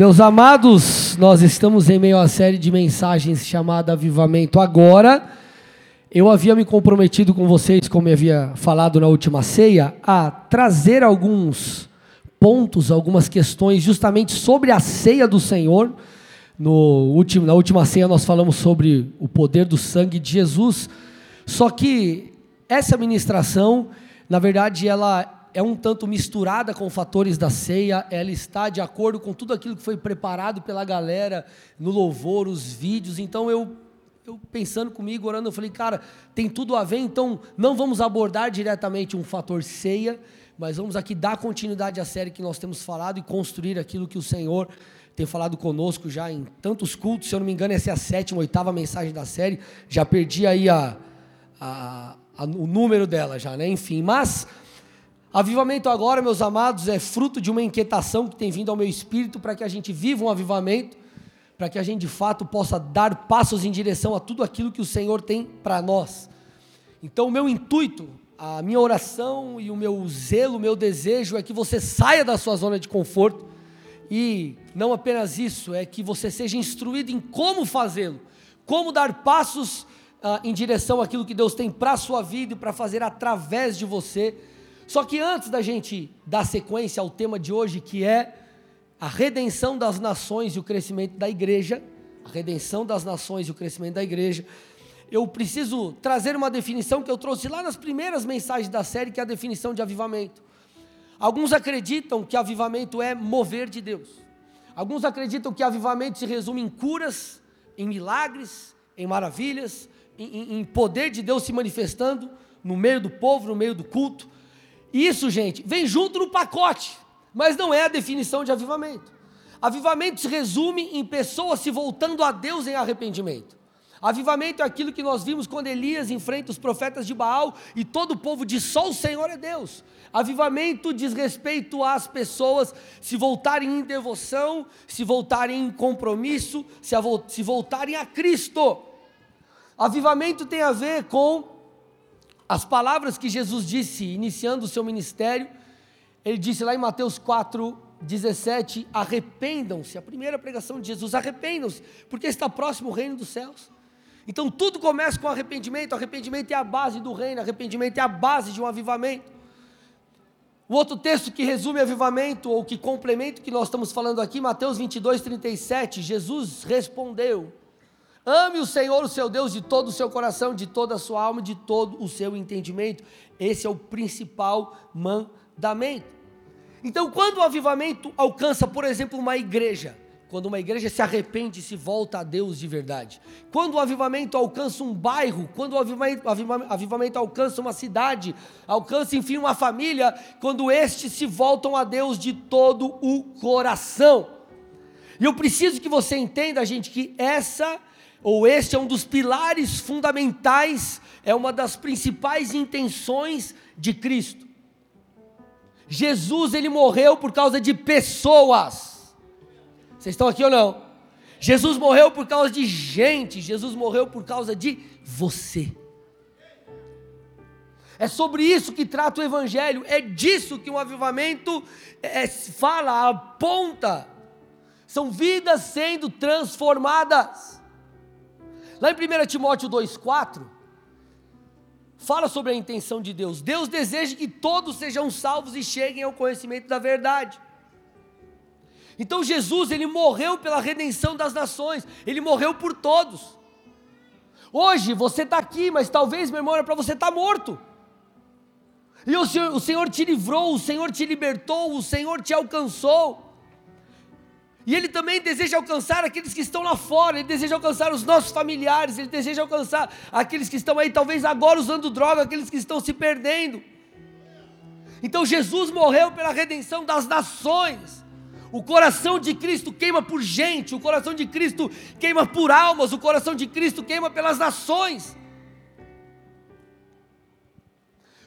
Meus amados, nós estamos em meio à série de mensagens chamada Avivamento Agora. Eu havia me comprometido com vocês, como eu havia falado na última ceia, a trazer alguns pontos, algumas questões justamente sobre a ceia do Senhor. No último, na última ceia nós falamos sobre o poder do sangue de Jesus. Só que essa ministração, na verdade, ela é um tanto misturada com fatores da ceia, ela está de acordo com tudo aquilo que foi preparado pela galera no louvor, os vídeos. Então eu, eu pensando comigo, orando, eu falei, cara, tem tudo a ver, então não vamos abordar diretamente um fator ceia, mas vamos aqui dar continuidade à série que nós temos falado e construir aquilo que o Senhor tem falado conosco já em tantos cultos. Se eu não me engano, essa é a sétima, oitava mensagem da série. Já perdi aí a, a, a o número dela já, né? Enfim, mas Avivamento agora, meus amados, é fruto de uma inquietação que tem vindo ao meu espírito para que a gente viva um avivamento, para que a gente de fato possa dar passos em direção a tudo aquilo que o Senhor tem para nós. Então, o meu intuito, a minha oração e o meu zelo, o meu desejo é que você saia da sua zona de conforto e não apenas isso, é que você seja instruído em como fazê-lo, como dar passos ah, em direção àquilo que Deus tem para a sua vida e para fazer através de você só que antes da gente dar sequência ao tema de hoje, que é a redenção das nações e o crescimento da igreja, a redenção das nações e o crescimento da igreja, eu preciso trazer uma definição que eu trouxe lá nas primeiras mensagens da série, que é a definição de avivamento. Alguns acreditam que avivamento é mover de Deus. Alguns acreditam que avivamento se resume em curas, em milagres, em maravilhas, em, em poder de Deus se manifestando no meio do povo, no meio do culto. Isso, gente, vem junto no pacote, mas não é a definição de avivamento. Avivamento se resume em pessoas se voltando a Deus em arrependimento. Avivamento é aquilo que nós vimos quando Elias enfrenta os profetas de Baal e todo o povo diz: só o Senhor é Deus. Avivamento diz respeito às pessoas se voltarem em devoção, se voltarem em compromisso, se voltarem a Cristo. Avivamento tem a ver com as palavras que Jesus disse iniciando o seu ministério, ele disse lá em Mateus 4, 17: arrependam-se, a primeira pregação de Jesus, arrependam-se, porque está próximo o reino dos céus. Então tudo começa com arrependimento, arrependimento é a base do reino, arrependimento é a base de um avivamento. O outro texto que resume avivamento, ou que complementa o que nós estamos falando aqui, Mateus 22, 37, Jesus respondeu: Ame o Senhor, o seu Deus, de todo o seu coração, de toda a sua alma, de todo o seu entendimento. Esse é o principal mandamento. Então, quando o avivamento alcança, por exemplo, uma igreja, quando uma igreja se arrepende e se volta a Deus de verdade, quando o avivamento alcança um bairro, quando o avivamento, avivamento alcança uma cidade, alcança enfim uma família, quando estes se voltam a Deus de todo o coração. E eu preciso que você entenda, gente, que essa ou este é um dos pilares fundamentais, é uma das principais intenções de Cristo. Jesus ele morreu por causa de pessoas. Vocês estão aqui ou não? Jesus morreu por causa de gente, Jesus morreu por causa de você. É sobre isso que trata o Evangelho, é disso que o avivamento é, fala, aponta. São vidas sendo transformadas. Lá em 1 Timóteo 2,4, fala sobre a intenção de Deus. Deus deseja que todos sejam salvos e cheguem ao conhecimento da verdade. Então Jesus, ele morreu pela redenção das nações, ele morreu por todos. Hoje você está aqui, mas talvez, meu irmão, é para você estar tá morto. E o Senhor, o Senhor te livrou, o Senhor te libertou, o Senhor te alcançou. E Ele também deseja alcançar aqueles que estão lá fora, Ele deseja alcançar os nossos familiares, Ele deseja alcançar aqueles que estão aí, talvez agora usando droga, aqueles que estão se perdendo. Então Jesus morreu pela redenção das nações. O coração de Cristo queima por gente, o coração de Cristo queima por almas, o coração de Cristo queima pelas nações.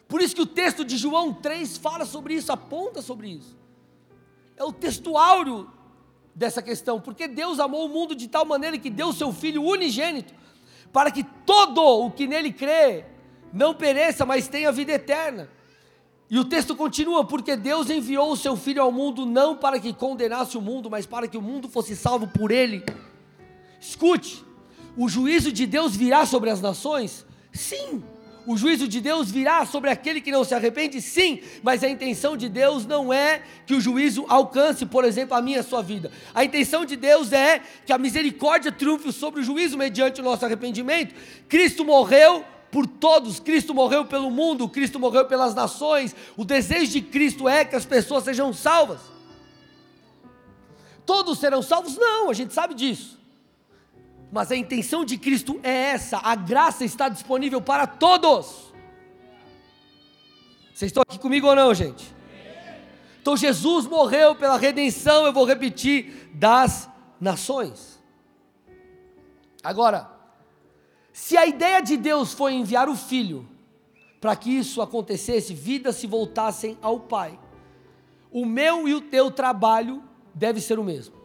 Por isso que o texto de João 3 fala sobre isso, aponta sobre isso. É o texto áureo dessa questão, porque Deus amou o mundo de tal maneira que deu o seu Filho unigênito, para que todo o que nele crê não pereça, mas tenha vida eterna. E o texto continua: porque Deus enviou o seu Filho ao mundo não para que condenasse o mundo, mas para que o mundo fosse salvo por ele. Escute, o juízo de Deus virá sobre as nações? Sim. O juízo de Deus virá sobre aquele que não se arrepende? Sim, mas a intenção de Deus não é que o juízo alcance, por exemplo, a minha e a sua vida. A intenção de Deus é que a misericórdia triunfe sobre o juízo mediante o nosso arrependimento. Cristo morreu por todos, Cristo morreu pelo mundo, Cristo morreu pelas nações. O desejo de Cristo é que as pessoas sejam salvas. Todos serão salvos? Não, a gente sabe disso. Mas a intenção de Cristo é essa: a graça está disponível para todos. Vocês estão aqui comigo ou não, gente? Então Jesus morreu pela redenção, eu vou repetir, das nações. Agora, se a ideia de Deus foi enviar o Filho para que isso acontecesse, vidas se voltassem ao Pai, o meu e o teu trabalho deve ser o mesmo.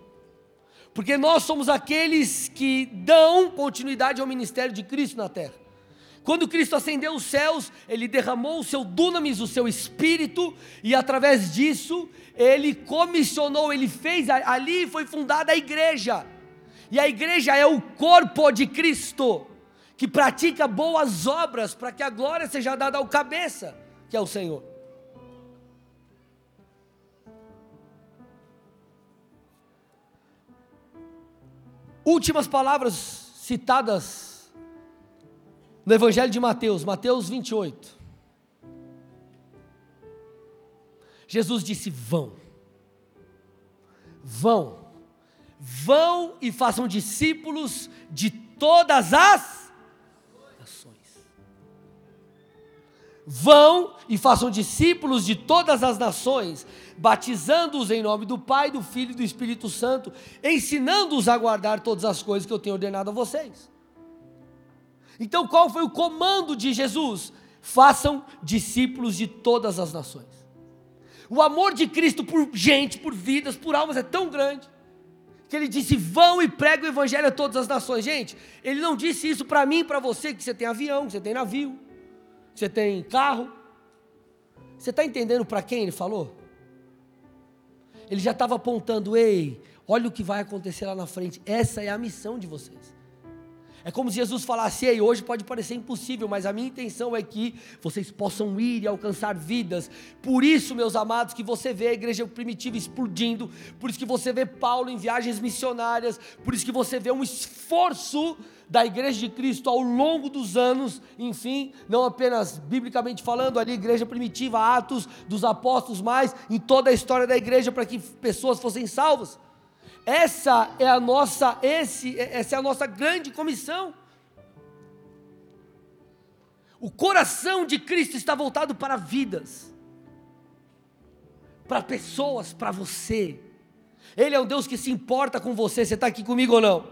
Porque nós somos aqueles que dão continuidade ao ministério de Cristo na terra. Quando Cristo ascendeu os céus, ele derramou o seu dunamis, o seu espírito, e através disso, ele comissionou, ele fez, ali foi fundada a igreja. E a igreja é o corpo de Cristo, que pratica boas obras para que a glória seja dada ao cabeça, que é o Senhor. Últimas palavras citadas no Evangelho de Mateus, Mateus 28. Jesus disse: Vão, vão, vão e façam discípulos de todas as nações. Vão e façam discípulos de todas as nações, batizando-os em nome do Pai, do Filho e do Espírito Santo, ensinando-os a guardar todas as coisas que eu tenho ordenado a vocês. Então, qual foi o comando de Jesus? Façam discípulos de todas as nações. O amor de Cristo por gente, por vidas, por almas é tão grande que ele disse: vão e pregue o evangelho a todas as nações. Gente, ele não disse isso para mim, para você, que você tem avião, que você tem navio, que você tem carro. Você está entendendo para quem ele falou? Ele já estava apontando: ei, olha o que vai acontecer lá na frente. Essa é a missão de vocês. É como se Jesus falasse: Ei, hoje pode parecer impossível, mas a minha intenção é que vocês possam ir e alcançar vidas. Por isso, meus amados, que você vê a igreja primitiva explodindo, por isso que você vê Paulo em viagens missionárias, por isso que você vê um esforço da igreja de Cristo ao longo dos anos, enfim, não apenas biblicamente falando, ali, igreja primitiva, Atos dos Apóstolos, mas em toda a história da igreja para que pessoas fossem salvas. Essa é a nossa, esse, essa é a nossa grande comissão. O coração de Cristo está voltado para vidas, para pessoas, para você. Ele é um Deus que se importa com você. Você está aqui comigo ou não?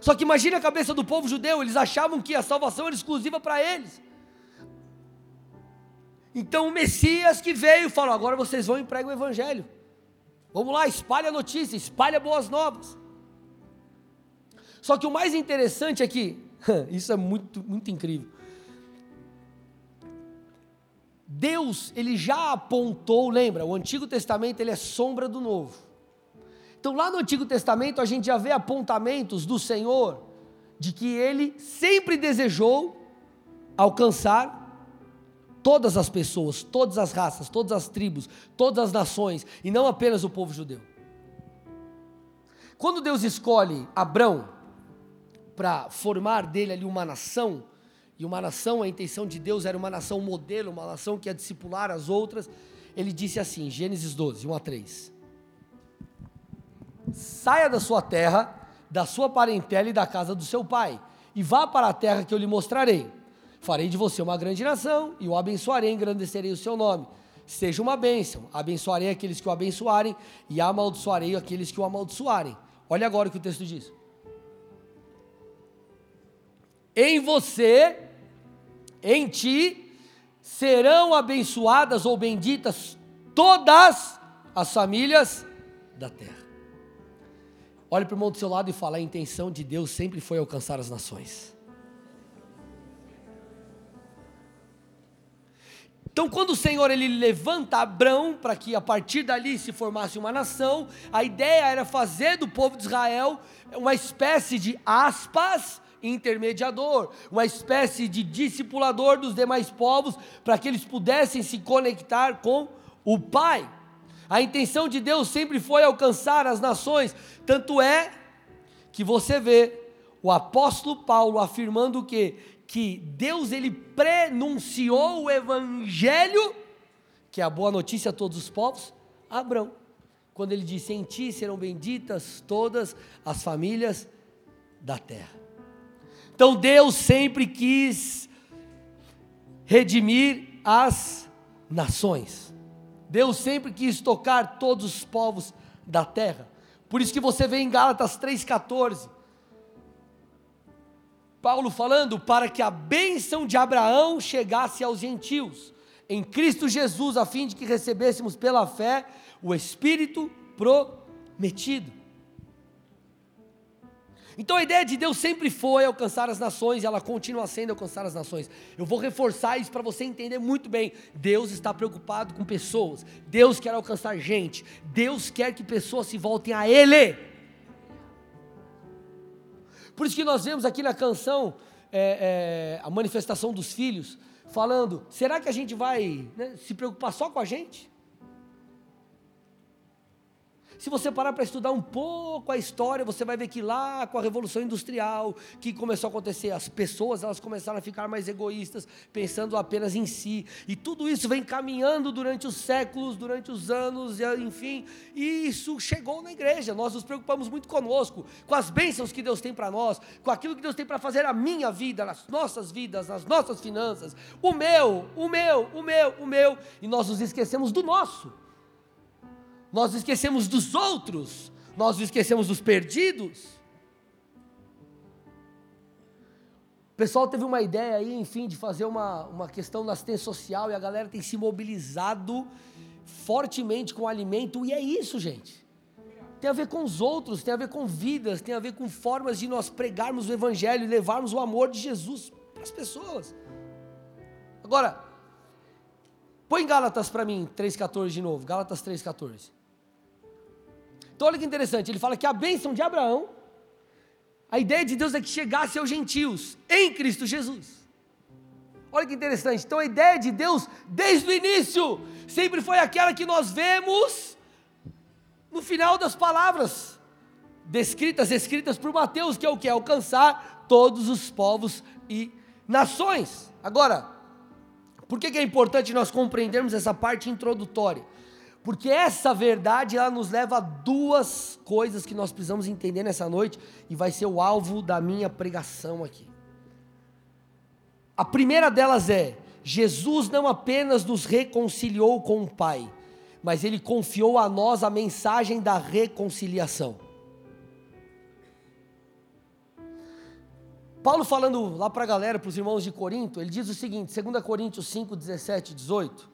Só que imagine a cabeça do povo judeu, eles achavam que a salvação era exclusiva para eles. Então o Messias que veio falou: agora vocês vão e pregam o Evangelho. Vamos lá, espalhe a notícia, espalhe boas novas. Só que o mais interessante é que, isso é muito, muito incrível. Deus, ele já apontou, lembra, o Antigo Testamento ele é sombra do Novo. Então lá no Antigo Testamento a gente já vê apontamentos do Senhor de que ele sempre desejou alcançar todas as pessoas, todas as raças, todas as tribos, todas as nações, e não apenas o povo judeu. Quando Deus escolhe Abrão para formar dele ali uma nação, e uma nação, a intenção de Deus era uma nação modelo, uma nação que ia discipular as outras, ele disse assim, Gênesis 12, 1 a 3: Saia da sua terra, da sua parentela e da casa do seu pai, e vá para a terra que eu lhe mostrarei Farei de você uma grande nação e o abençoarei, engrandecerei o seu nome. Seja uma bênção, abençoarei aqueles que o abençoarem e amaldiçoarei aqueles que o amaldiçoarem. Olha agora o que o texto diz. Em você, em ti, serão abençoadas ou benditas todas as famílias da terra. Olhe para o irmão do seu lado e fala: a intenção de Deus sempre foi alcançar as nações. Então, quando o Senhor ele levanta Abrão para que a partir dali se formasse uma nação, a ideia era fazer do povo de Israel uma espécie de aspas intermediador, uma espécie de discipulador dos demais povos, para que eles pudessem se conectar com o Pai. A intenção de Deus sempre foi alcançar as nações, tanto é que você vê o apóstolo Paulo afirmando que que Deus ele prenunciou o evangelho, que é a boa notícia a todos os povos, a Abraão. Quando ele disse: "Em ti serão benditas todas as famílias da terra". Então Deus sempre quis redimir as nações. Deus sempre quis tocar todos os povos da terra. Por isso que você vê em Gálatas 3,14, Paulo falando para que a bênção de Abraão chegasse aos gentios, em Cristo Jesus, a fim de que recebêssemos pela fé o Espírito prometido. Então a ideia de Deus sempre foi alcançar as nações e ela continua sendo alcançar as nações. Eu vou reforçar isso para você entender muito bem. Deus está preocupado com pessoas, Deus quer alcançar gente, Deus quer que pessoas se voltem a Ele. Por isso que nós vemos aqui na canção é, é, a manifestação dos filhos, falando: será que a gente vai né, se preocupar só com a gente? Se você parar para estudar um pouco a história, você vai ver que lá com a Revolução Industrial, que começou a acontecer, as pessoas elas começaram a ficar mais egoístas, pensando apenas em si. E tudo isso vem caminhando durante os séculos, durante os anos, enfim, e isso chegou na igreja. Nós nos preocupamos muito conosco, com as bênçãos que Deus tem para nós, com aquilo que Deus tem para fazer na minha vida, nas nossas vidas, nas nossas finanças. O meu, o meu, o meu, o meu, e nós nos esquecemos do nosso nós esquecemos dos outros, nós esquecemos dos perdidos. O pessoal teve uma ideia aí, enfim, de fazer uma, uma questão na assistência social e a galera tem se mobilizado fortemente com o alimento, e é isso, gente. Tem a ver com os outros, tem a ver com vidas, tem a ver com formas de nós pregarmos o Evangelho e levarmos o amor de Jesus para as pessoas. Agora, põe Gálatas para mim, 3,14 de novo, Gálatas 3,14. Então olha que interessante, ele fala que a bênção de Abraão, a ideia de Deus é que chegasse aos gentios em Cristo Jesus. Olha que interessante, então a ideia de Deus desde o início sempre foi aquela que nós vemos no final das palavras descritas, escritas por Mateus, que é o que? Alcançar todos os povos e nações. Agora, por que, que é importante nós compreendermos essa parte introdutória? Porque essa verdade ela nos leva a duas coisas que nós precisamos entender nessa noite e vai ser o alvo da minha pregação aqui. A primeira delas é: Jesus não apenas nos reconciliou com o Pai, mas ele confiou a nós a mensagem da reconciliação. Paulo falando lá para a galera, para os irmãos de Corinto, ele diz o seguinte, 2 Coríntios 5, 17 18,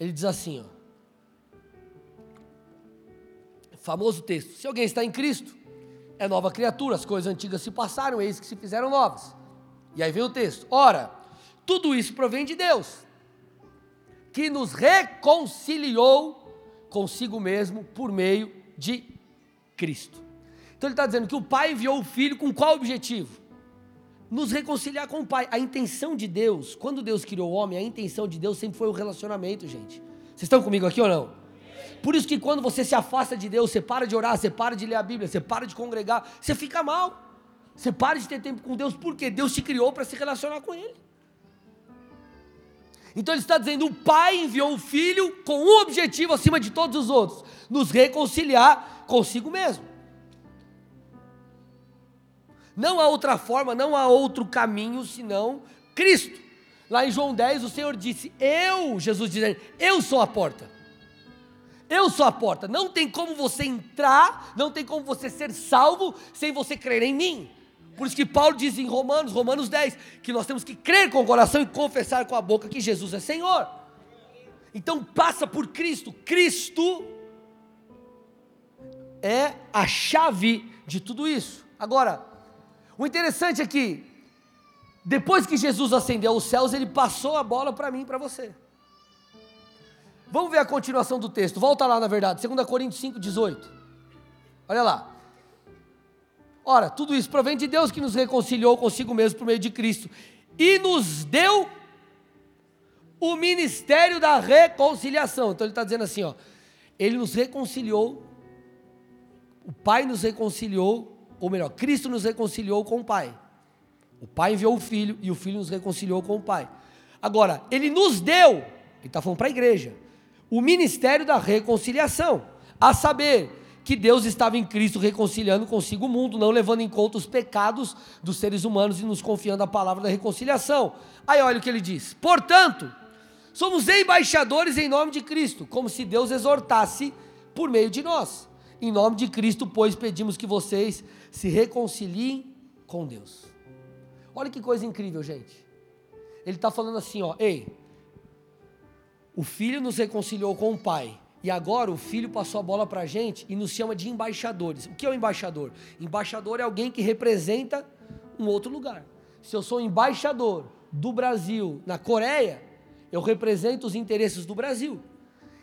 ele diz assim, ó, famoso texto: se alguém está em Cristo, é nova criatura, as coisas antigas se passaram, eis que se fizeram novas. E aí vem o texto: ora, tudo isso provém de Deus, que nos reconciliou consigo mesmo por meio de Cristo. Então ele está dizendo que o Pai enviou o Filho com qual objetivo? Nos reconciliar com o Pai. A intenção de Deus, quando Deus criou o homem, a intenção de Deus sempre foi o relacionamento, gente. Vocês estão comigo aqui ou não? Por isso que quando você se afasta de Deus, você para de orar, você para de ler a Bíblia, você para de congregar, você fica mal. Você para de ter tempo com Deus, porque Deus te criou para se relacionar com Ele. Então ele está dizendo: o Pai enviou o Filho com um objetivo acima de todos os outros: nos reconciliar consigo mesmo. Não há outra forma, não há outro caminho senão Cristo. Lá em João 10, o Senhor disse: Eu, Jesus dizendo, eu sou a porta. Eu sou a porta. Não tem como você entrar, não tem como você ser salvo sem você crer em mim. Por isso que Paulo diz em Romanos, Romanos 10, que nós temos que crer com o coração e confessar com a boca que Jesus é Senhor. Então passa por Cristo. Cristo é a chave de tudo isso. Agora, o interessante é que depois que Jesus ascendeu aos céus, ele passou a bola para mim e para você. Vamos ver a continuação do texto. Volta lá, na verdade, 2 Coríntios 5, 18. Olha lá. Ora, tudo isso provém de Deus que nos reconciliou consigo mesmo por meio de Cristo e nos deu o ministério da reconciliação. Então ele está dizendo assim: ó, ele nos reconciliou, o Pai nos reconciliou, ou melhor, Cristo nos reconciliou com o Pai. O Pai enviou o Filho e o Filho nos reconciliou com o Pai. Agora, ele nos deu, ele está falando para a igreja, o ministério da reconciliação, a saber, que Deus estava em Cristo reconciliando consigo o mundo, não levando em conta os pecados dos seres humanos e nos confiando a palavra da reconciliação. Aí olha o que ele diz: portanto, somos embaixadores em nome de Cristo, como se Deus exortasse por meio de nós. Em nome de Cristo, pois, pedimos que vocês se reconciliem com Deus. Olha que coisa incrível, gente. Ele está falando assim, ó, ei, o filho nos reconciliou com o pai. E agora o filho passou a bola para a gente e nos chama de embaixadores. O que é o embaixador? Embaixador é alguém que representa um outro lugar. Se eu sou embaixador do Brasil na Coreia, eu represento os interesses do Brasil.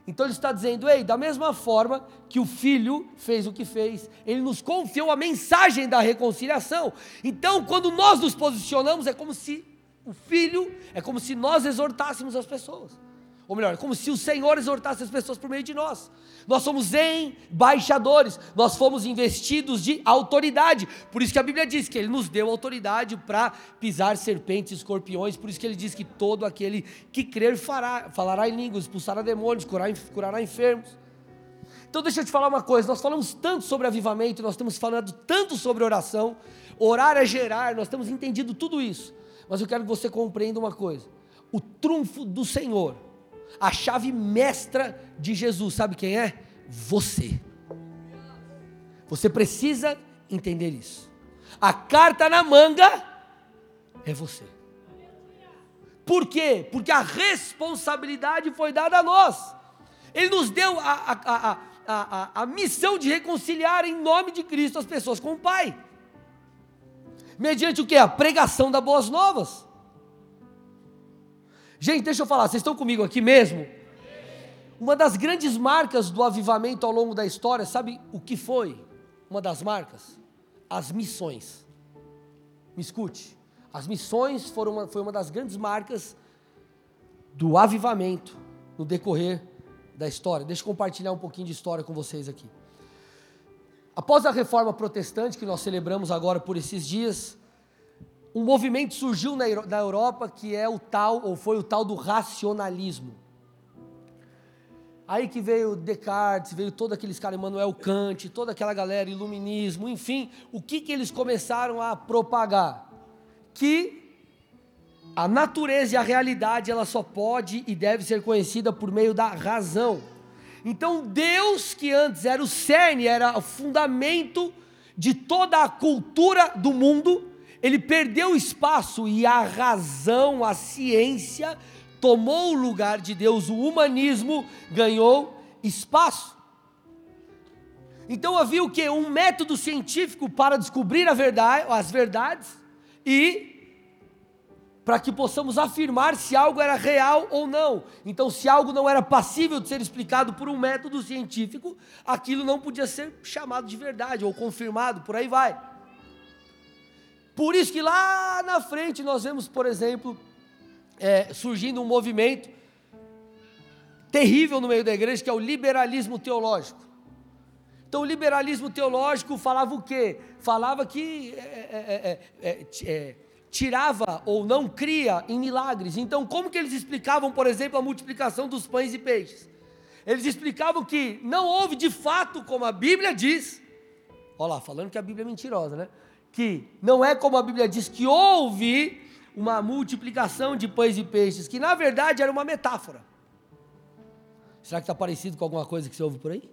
Então ele está dizendo, ei, da mesma forma que o filho fez o que fez, ele nos confiou a mensagem da reconciliação. Então, quando nós nos posicionamos, é como se o filho, é como se nós exortássemos as pessoas. Ou melhor, como se o Senhor exortasse as pessoas por meio de nós. Nós somos embaixadores, nós fomos investidos de autoridade. Por isso que a Bíblia diz que Ele nos deu autoridade para pisar serpentes e escorpiões. Por isso que Ele diz que todo aquele que crer fará, falará em línguas, expulsará demônios, curará, curará enfermos. Então deixa eu te falar uma coisa, nós falamos tanto sobre avivamento, nós estamos falando tanto sobre oração, orar é gerar, nós temos entendido tudo isso. Mas eu quero que você compreenda uma coisa: o trunfo do Senhor a chave mestra de Jesus, sabe quem é? Você. Você precisa entender isso. A carta na manga é você. Por quê? Porque a responsabilidade foi dada a nós. Ele nos deu a, a, a, a, a missão de reconciliar em nome de Cristo as pessoas com o Pai. Mediante o que? A pregação das boas novas. Gente, deixa eu falar, vocês estão comigo aqui mesmo? Uma das grandes marcas do avivamento ao longo da história, sabe o que foi? Uma das marcas? As missões. Me escute. As missões foram uma, foi uma das grandes marcas do avivamento no decorrer da história. Deixa eu compartilhar um pouquinho de história com vocês aqui. Após a reforma protestante que nós celebramos agora por esses dias, um movimento surgiu na, na Europa que é o tal, ou foi o tal do racionalismo. Aí que veio Descartes, veio todos aqueles caras, Emmanuel Kant, toda aquela galera, iluminismo, enfim, o que, que eles começaram a propagar? Que a natureza e a realidade ela só pode e deve ser conhecida por meio da razão. Então Deus, que antes era o cerne, era o fundamento de toda a cultura do mundo, ele perdeu espaço e a razão, a ciência, tomou o lugar de Deus, o humanismo ganhou espaço. Então havia o que? Um método científico para descobrir verdade, as verdades e para que possamos afirmar se algo era real ou não. Então, se algo não era passível de ser explicado por um método científico, aquilo não podia ser chamado de verdade ou confirmado, por aí vai. Por isso que lá na frente nós vemos, por exemplo, é, surgindo um movimento terrível no meio da igreja, que é o liberalismo teológico. Então, o liberalismo teológico falava o quê? Falava que é, é, é, tirava ou não cria em milagres. Então, como que eles explicavam, por exemplo, a multiplicação dos pães e peixes? Eles explicavam que não houve de fato, como a Bíblia diz, olha lá, falando que a Bíblia é mentirosa, né? Que não é como a Bíblia diz que houve uma multiplicação de pães e peixes, que na verdade era uma metáfora. Será que está parecido com alguma coisa que você ouve por aí?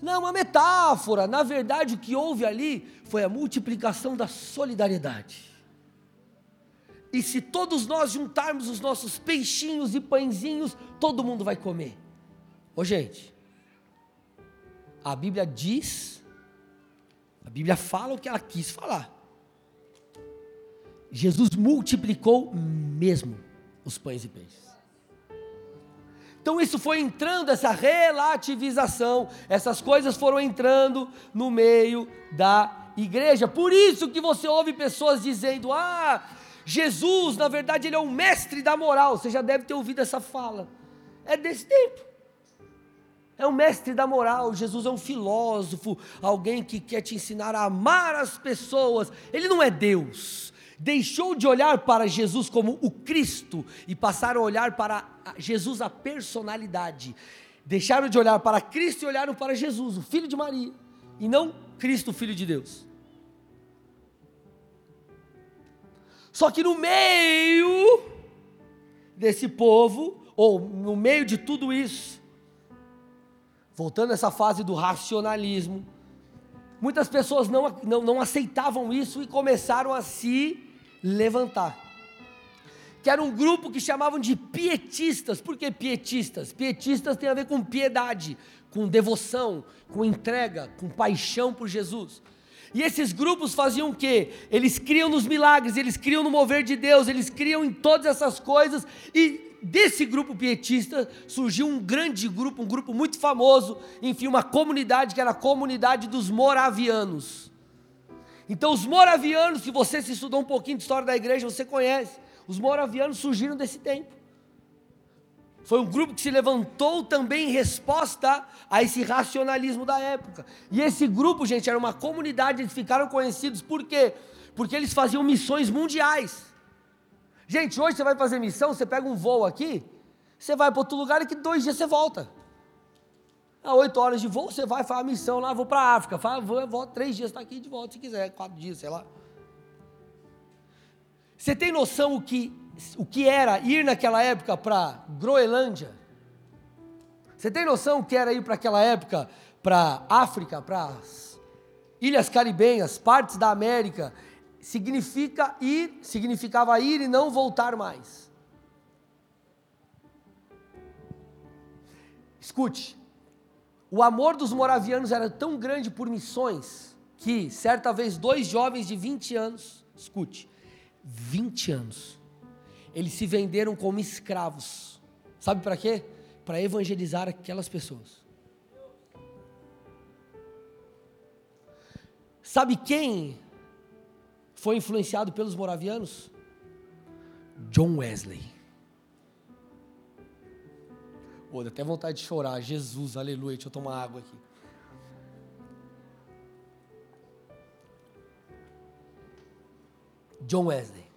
Não, uma metáfora. Na verdade, o que houve ali foi a multiplicação da solidariedade. E se todos nós juntarmos os nossos peixinhos e pãezinhos, todo mundo vai comer. Ô gente, a Bíblia diz a Bíblia fala o que ela quis falar. Jesus multiplicou mesmo os pães e peixes. Então isso foi entrando, essa relativização, essas coisas foram entrando no meio da igreja. Por isso que você ouve pessoas dizendo: "Ah, Jesus, na verdade, ele é o mestre da moral". Você já deve ter ouvido essa fala. É desse tempo. É o mestre da moral. Jesus é um filósofo, alguém que quer te ensinar a amar as pessoas. Ele não é Deus deixou de olhar para Jesus como o Cristo e passaram a olhar para Jesus a personalidade. Deixaram de olhar para Cristo e olharam para Jesus, o filho de Maria, e não Cristo, o filho de Deus. Só que no meio desse povo, ou no meio de tudo isso, voltando a essa fase do racionalismo, muitas pessoas não, não, não aceitavam isso e começaram a se levantar. Que era um grupo que chamavam de pietistas. Por que pietistas? Pietistas tem a ver com piedade, com devoção, com entrega, com paixão por Jesus. E esses grupos faziam o quê? Eles criam nos milagres, eles criam no mover de Deus, eles criam em todas essas coisas. E desse grupo pietista surgiu um grande grupo, um grupo muito famoso, enfim, uma comunidade que era a comunidade dos moravianos. Então, os moravianos, que você se estudou um pouquinho de história da igreja, você conhece. Os moravianos surgiram desse tempo. Foi um grupo que se levantou também em resposta a esse racionalismo da época. E esse grupo, gente, era uma comunidade, eles ficaram conhecidos por quê? Porque eles faziam missões mundiais. Gente, hoje você vai fazer missão, você pega um voo aqui, você vai para outro lugar e que dois dias você volta. A oito horas de voo, você vai, faz a missão lá, vou para a África, faz, vou, volto três dias, está aqui de volta se quiser, quatro dias, sei lá. Você tem noção o que, o que era ir naquela época para Groenlândia? Você tem noção o que era ir para aquela época para África, para Ilhas Caribenhas, partes da América? Significa ir, significava ir e não voltar mais. Escute, o amor dos moravianos era tão grande por missões que, certa vez, dois jovens de 20 anos, escute, 20 anos, eles se venderam como escravos. Sabe para quê? Para evangelizar aquelas pessoas. Sabe quem foi influenciado pelos moravianos? John Wesley. Pô, dá até vontade de chorar. Jesus, aleluia. Deixa eu tomar água aqui. John Wesley.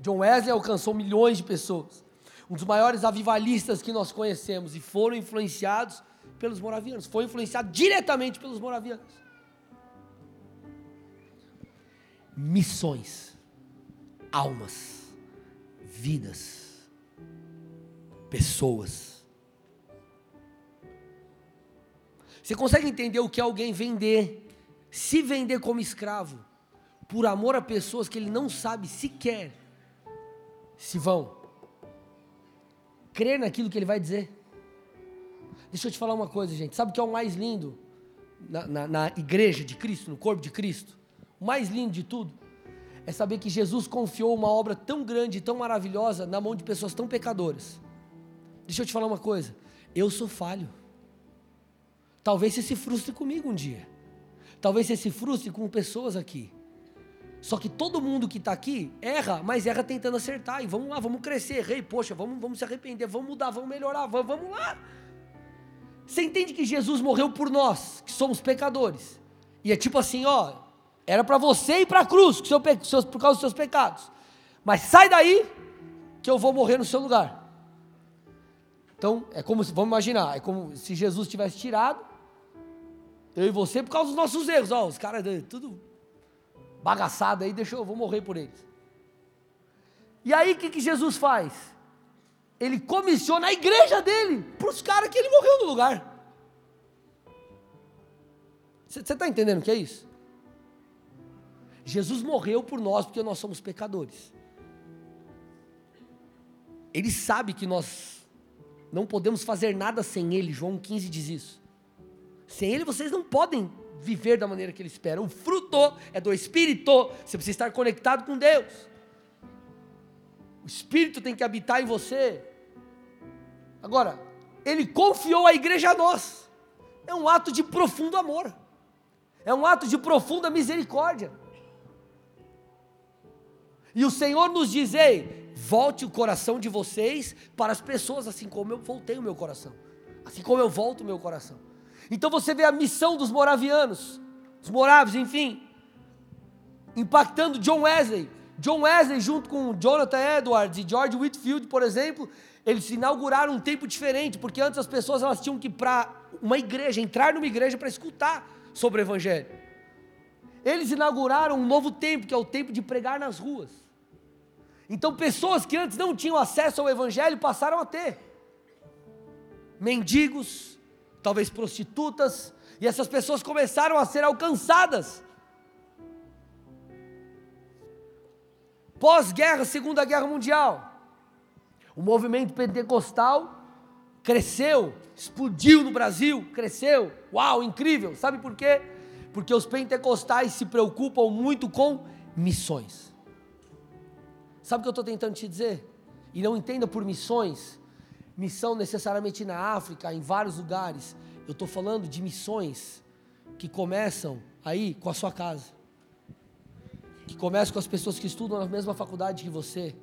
John Wesley alcançou milhões de pessoas. Um dos maiores avivalistas que nós conhecemos e foram influenciados pelos moravianos. Foi influenciado diretamente pelos moravianos. Missões, almas, vidas pessoas. Você consegue entender o que é alguém vender, se vender como escravo, por amor a pessoas que ele não sabe sequer se vão crer naquilo que ele vai dizer? Deixa eu te falar uma coisa, gente. Sabe o que é o mais lindo na, na, na igreja de Cristo, no corpo de Cristo? O mais lindo de tudo é saber que Jesus confiou uma obra tão grande tão maravilhosa na mão de pessoas tão pecadoras Deixa eu te falar uma coisa. Eu sou falho. Talvez você se frustre comigo um dia. Talvez você se frustre com pessoas aqui. Só que todo mundo que está aqui erra, mas erra tentando acertar. E vamos lá, vamos crescer. Rei, poxa, vamos, vamos se arrepender, vamos mudar, vamos melhorar, vamos, vamos lá. Você entende que Jesus morreu por nós, que somos pecadores. E é tipo assim, ó, era para você ir para a cruz por causa dos seus pecados. Mas sai daí que eu vou morrer no seu lugar. Então, é como se, vamos imaginar, é como se Jesus tivesse tirado eu e você por causa dos nossos erros. Ó, os caras tudo bagaçado aí, deixou, eu vou morrer por eles. E aí o que, que Jesus faz? Ele comissiona a igreja dele para os caras que ele morreu no lugar. Você está entendendo o que é isso? Jesus morreu por nós porque nós somos pecadores. Ele sabe que nós não podemos fazer nada sem Ele. João 15 diz isso. Sem Ele vocês não podem viver da maneira que Ele espera. O fruto é do Espírito. Você precisa estar conectado com Deus. O Espírito tem que habitar em você. Agora, ele confiou a igreja a nós. É um ato de profundo amor. É um ato de profunda misericórdia. E o Senhor nos diz: ei, volte o coração de vocês para as pessoas, assim como eu voltei o meu coração, assim como eu volto o meu coração. Então você vê a missão dos moravianos, dos morávios, enfim, impactando John Wesley. John Wesley, junto com Jonathan Edwards e George Whitfield, por exemplo, eles inauguraram um tempo diferente, porque antes as pessoas elas tinham que ir para uma igreja, entrar numa igreja para escutar sobre o Evangelho. Eles inauguraram um novo tempo, que é o tempo de pregar nas ruas. Então, pessoas que antes não tinham acesso ao Evangelho passaram a ter. Mendigos, talvez prostitutas, e essas pessoas começaram a ser alcançadas. Pós-guerra, Segunda Guerra Mundial, o movimento pentecostal cresceu, explodiu no Brasil, cresceu, uau, incrível. Sabe por quê? Porque os pentecostais se preocupam muito com missões. Sabe o que eu estou tentando te dizer? E não entenda por missões, missão necessariamente na África, em vários lugares. Eu estou falando de missões que começam aí com a sua casa, que começam com as pessoas que estudam na mesma faculdade que você,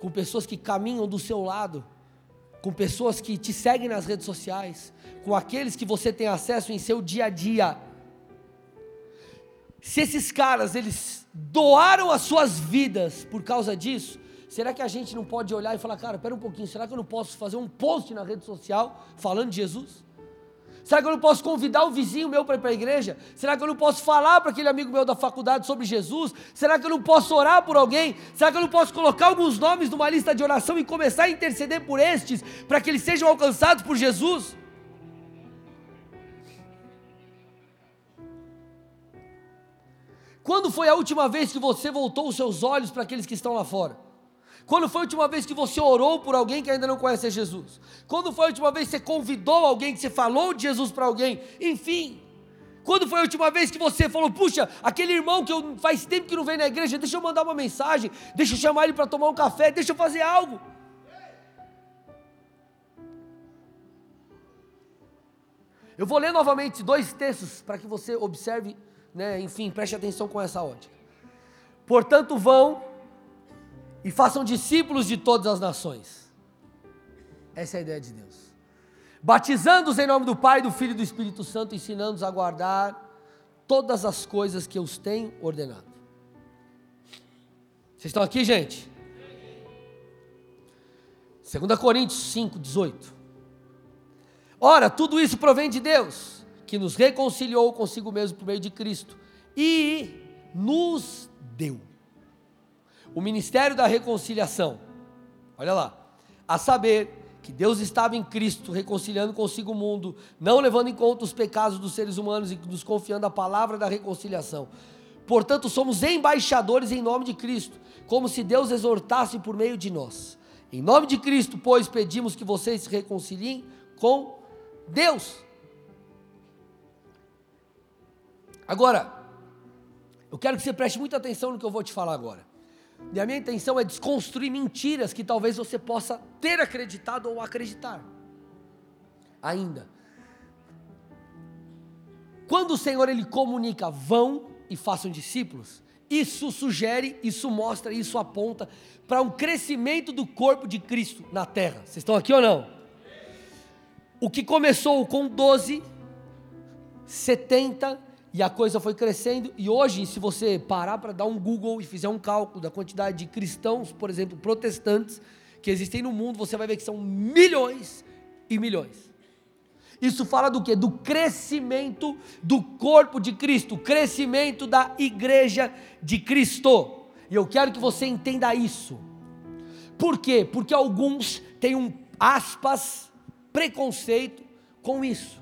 com pessoas que caminham do seu lado, com pessoas que te seguem nas redes sociais, com aqueles que você tem acesso em seu dia a dia. Se esses caras eles doaram as suas vidas por causa disso, será que a gente não pode olhar e falar, cara, espera um pouquinho, será que eu não posso fazer um post na rede social falando de Jesus? Será que eu não posso convidar o vizinho meu para ir para a igreja? Será que eu não posso falar para aquele amigo meu da faculdade sobre Jesus? Será que eu não posso orar por alguém? Será que eu não posso colocar alguns nomes numa lista de oração e começar a interceder por estes, para que eles sejam alcançados por Jesus? Quando foi a última vez que você voltou os seus olhos para aqueles que estão lá fora? Quando foi a última vez que você orou por alguém que ainda não conhece Jesus? Quando foi a última vez que você convidou alguém, que você falou de Jesus para alguém? Enfim, quando foi a última vez que você falou, puxa, aquele irmão que eu, faz tempo que não vem na igreja, deixa eu mandar uma mensagem, deixa eu chamar ele para tomar um café, deixa eu fazer algo. Eu vou ler novamente dois textos para que você observe né? enfim, preste atenção com essa ótica. Portanto, vão e façam discípulos de todas as nações. Essa é a ideia de Deus. Batizando-os em nome do Pai, do Filho e do Espírito Santo, ensinando-os a guardar todas as coisas que eu os tenho ordenado. Vocês estão aqui, gente? 2 Coríntios 5, 18. Ora, tudo isso provém de Deus que nos reconciliou consigo mesmo por meio de Cristo e nos deu o ministério da reconciliação. Olha lá, a saber que Deus estava em Cristo reconciliando consigo o mundo, não levando em conta os pecados dos seres humanos e nos confiando a palavra da reconciliação. Portanto, somos embaixadores em nome de Cristo, como se Deus exortasse por meio de nós. Em nome de Cristo, pois, pedimos que vocês se reconciliem com Deus. Agora, eu quero que você preste muita atenção no que eu vou te falar agora. E a minha intenção é desconstruir mentiras que talvez você possa ter acreditado ou acreditar. Ainda. Quando o Senhor ele comunica, vão e façam discípulos, isso sugere, isso mostra, isso aponta para um crescimento do corpo de Cristo na terra. Vocês estão aqui ou não? O que começou com 12, 70, e a coisa foi crescendo, e hoje, se você parar para dar um Google e fizer um cálculo da quantidade de cristãos, por exemplo, protestantes, que existem no mundo, você vai ver que são milhões e milhões. Isso fala do que? Do crescimento do corpo de Cristo, crescimento da igreja de Cristo. E eu quero que você entenda isso. Por quê? Porque alguns têm um aspas preconceito com isso.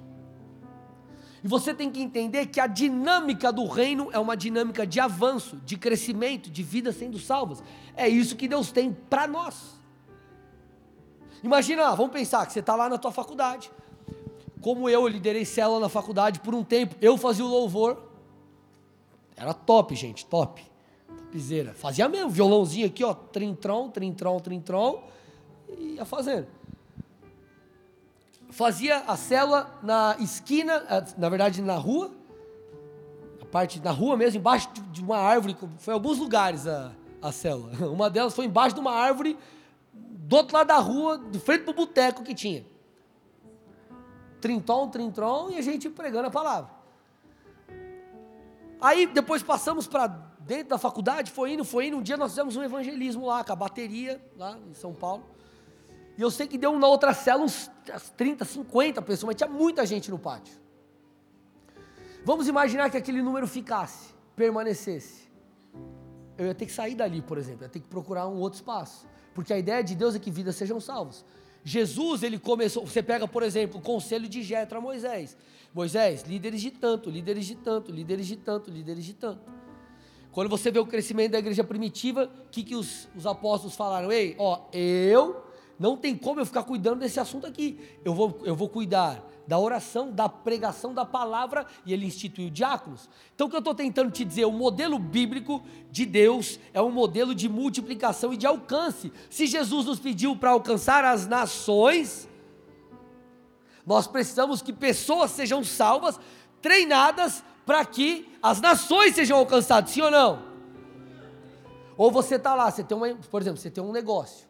E você tem que entender que a dinâmica do reino é uma dinâmica de avanço, de crescimento, de vidas sendo salvas. É isso que Deus tem para nós. Imagina, vamos pensar que você está lá na tua faculdade. Como eu, eu liderei célula na faculdade por um tempo, eu fazia o louvor. Era top, gente, top. Topzera. Fazia mesmo, violãozinho aqui, ó, trintron, trintron, trintron, e ia fazendo. Fazia a célula na esquina, na verdade na rua, a parte na rua mesmo, embaixo de uma árvore, foi em alguns lugares a, a célula. Uma delas foi embaixo de uma árvore, do outro lado da rua, de frente para o boteco que tinha. Trintom, trintrom, e a gente pregando a palavra. Aí depois passamos para dentro da faculdade, foi indo, foi indo. Um dia nós fizemos um evangelismo lá, com a bateria, lá em São Paulo. E eu sei que deu na outra cela uns 30, 50 pessoas, mas tinha muita gente no pátio. Vamos imaginar que aquele número ficasse, permanecesse. Eu ia ter que sair dali, por exemplo, ia ter que procurar um outro espaço. Porque a ideia de Deus é que vidas sejam salvas. Jesus, ele começou, você pega, por exemplo, o conselho de Jetro a Moisés. Moisés, líderes de tanto, líderes de tanto, líderes de tanto, líderes de tanto. Quando você vê o crescimento da igreja primitiva, o que, que os, os apóstolos falaram? Ei, ó, eu não tem como eu ficar cuidando desse assunto aqui. Eu vou, eu vou cuidar da oração, da pregação da palavra, e ele instituiu diáconos. Então o que eu estou tentando te dizer, o modelo bíblico de Deus é um modelo de multiplicação e de alcance. Se Jesus nos pediu para alcançar as nações, nós precisamos que pessoas sejam salvas, treinadas para que as nações sejam alcançadas, sim ou não? Ou você está lá, você tem uma, por exemplo, você tem um negócio.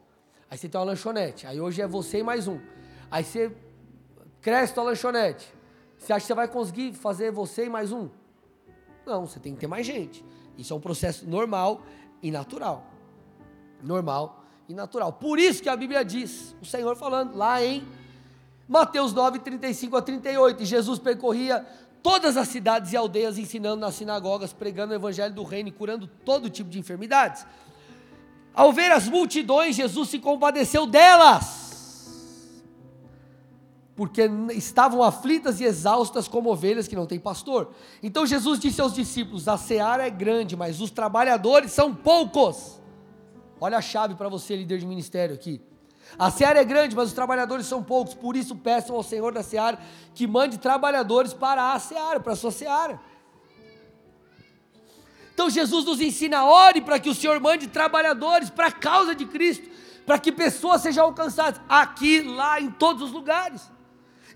Aí você tem uma lanchonete. Aí hoje é você e mais um. Aí você cresce tua lanchonete. Você acha que você vai conseguir fazer você e mais um? Não, você tem que ter mais gente. Isso é um processo normal e natural. Normal e natural. Por isso que a Bíblia diz, o Senhor falando lá em Mateus 9, 35 a 38. Jesus percorria todas as cidades e aldeias, ensinando nas sinagogas, pregando o evangelho do reino e curando todo tipo de enfermidades. Ao ver as multidões, Jesus se compadeceu delas, porque estavam aflitas e exaustas como ovelhas que não têm pastor. Então Jesus disse aos discípulos: A seara é grande, mas os trabalhadores são poucos. Olha a chave para você, líder de ministério aqui. A seara é grande, mas os trabalhadores são poucos, por isso peçam ao Senhor da seara que mande trabalhadores para a seara, para a sua seara. Então Jesus nos ensina, ore para que o Senhor mande trabalhadores para a causa de Cristo, para que pessoas sejam alcançadas, aqui, lá, em todos os lugares.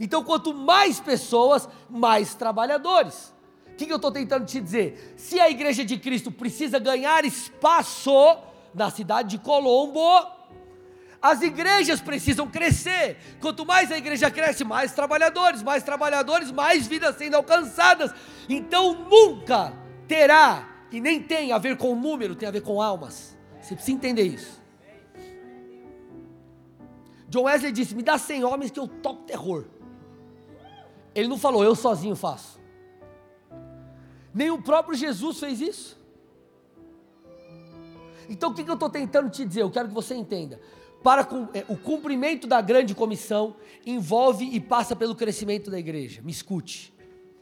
Então, quanto mais pessoas, mais trabalhadores. O que, eu estou tentando te dizer? Se a igreja de Cristo precisa ganhar espaço na cidade de Colombo, as igrejas precisam crescer. Quanto mais a igreja cresce, mais trabalhadores, mais trabalhadores, mais vidas sendo alcançadas. Então nunca terá e nem tem a ver com número, tem a ver com almas. Você precisa entender isso. John Wesley disse: Me dá 100 homens que eu toco terror. Ele não falou, eu sozinho faço. Nem o próprio Jesus fez isso. Então o que, eu estou tentando te dizer? Eu quero que você entenda. Para é, o cumprimento da grande comissão envolve e passa pelo crescimento da igreja. Me escute.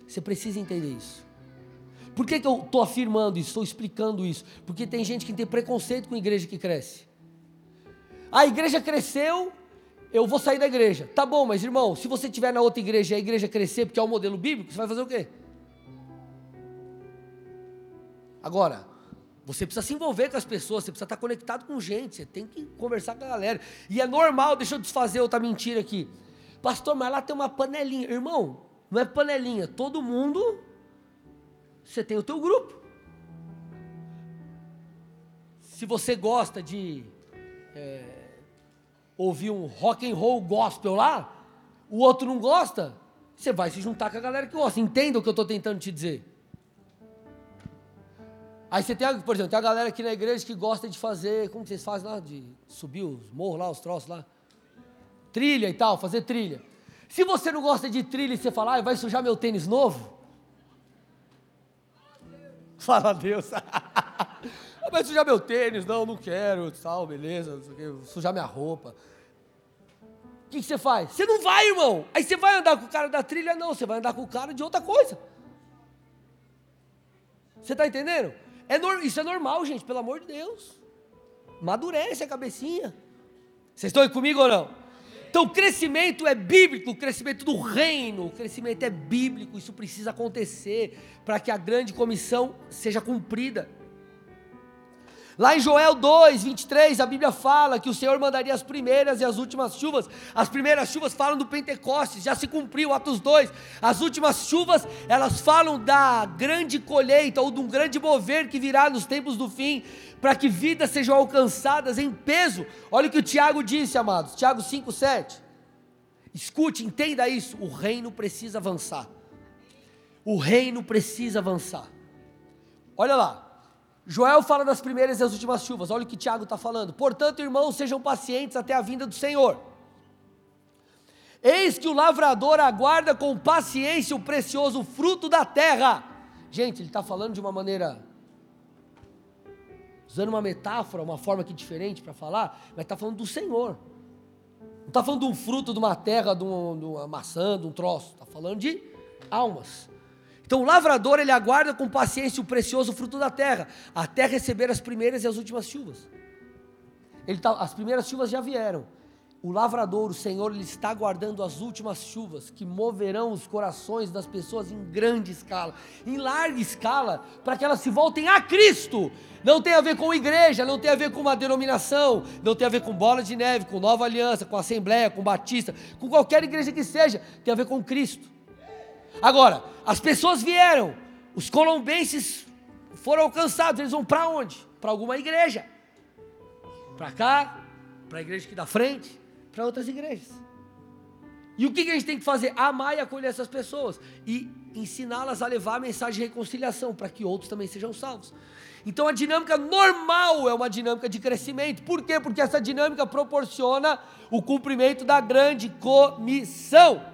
Você precisa entender isso. Por que, que eu estou afirmando isso, estou explicando isso? Porque tem gente que tem preconceito com a igreja que cresce. A igreja cresceu, eu vou sair da igreja. Tá bom, mas irmão, se você estiver na outra igreja e a igreja crescer, porque é o um modelo bíblico, você vai fazer o quê? Agora, você precisa se envolver com as pessoas, você precisa estar conectado com gente, você tem que conversar com a galera. E é normal, deixa eu desfazer outra mentira aqui. Pastor, mas lá tem uma panelinha. Irmão, não é panelinha, todo mundo você tem o teu grupo. Se você gosta de é, ouvir um rock and roll gospel lá, o outro não gosta, você vai se juntar com a galera que gosta. Entenda o que eu estou tentando te dizer. Aí você tem, por exemplo, tem a galera aqui na igreja que gosta de fazer, como vocês fazem lá? De subir os morros lá, os troços lá. Trilha e tal, fazer trilha. Se você não gosta de trilha e você falar, ah, vai sujar meu tênis novo, Fala a Deus. Vai sujar meu tênis, não, não quero, tal, beleza, sujar minha roupa. O que, que você faz? Você não vai, irmão. Aí você vai andar com o cara da trilha? Não, você vai andar com o cara de outra coisa. Você está entendendo? É isso é normal, gente, pelo amor de Deus. Madurece a cabecinha. Vocês estão aí comigo ou não? Então, o crescimento é bíblico, o crescimento do reino, o crescimento é bíblico, isso precisa acontecer para que a grande comissão seja cumprida. Lá em Joel 2, 23, a Bíblia fala que o Senhor mandaria as primeiras e as últimas chuvas. As primeiras chuvas falam do Pentecostes, já se cumpriu, Atos 2. As últimas chuvas, elas falam da grande colheita ou de um grande mover que virá nos tempos do fim, para que vidas sejam alcançadas em peso. Olha o que o Tiago disse, amados, Tiago 5, 7. Escute, entenda isso: o reino precisa avançar. O reino precisa avançar. Olha lá, Joel fala das primeiras e as últimas chuvas, olha o que Tiago está falando. Portanto, irmãos, sejam pacientes até a vinda do Senhor. Eis que o lavrador aguarda com paciência o precioso fruto da terra. Gente, ele está falando de uma maneira, usando uma metáfora, uma forma aqui diferente para falar, mas está falando do Senhor. Não está falando de um fruto de uma terra, de, de uma maçã, de um troço. Está falando de almas. Então o lavrador ele aguarda com paciência o precioso fruto da terra, até receber as primeiras e as últimas chuvas. Tá, as primeiras chuvas já vieram. O lavrador, o Senhor, ele está aguardando as últimas chuvas que moverão os corações das pessoas em grande escala, em larga escala, para que elas se voltem a Cristo. Não tem a ver com igreja, não tem a ver com uma denominação, não tem a ver com bola de neve, com nova aliança, com assembleia, com batista, com qualquer igreja que seja, tem a ver com Cristo. Agora, as pessoas vieram, os colombenses foram alcançados, eles vão para onde? Para alguma igreja. Para cá, para a igreja aqui da frente, para outras igrejas. E o que a gente tem que fazer? Amar e acolher essas pessoas e ensiná-las a levar a mensagem de reconciliação para que outros também sejam salvos. Então a dinâmica normal é uma dinâmica de crescimento. Por quê? Porque essa dinâmica proporciona o cumprimento da grande comissão.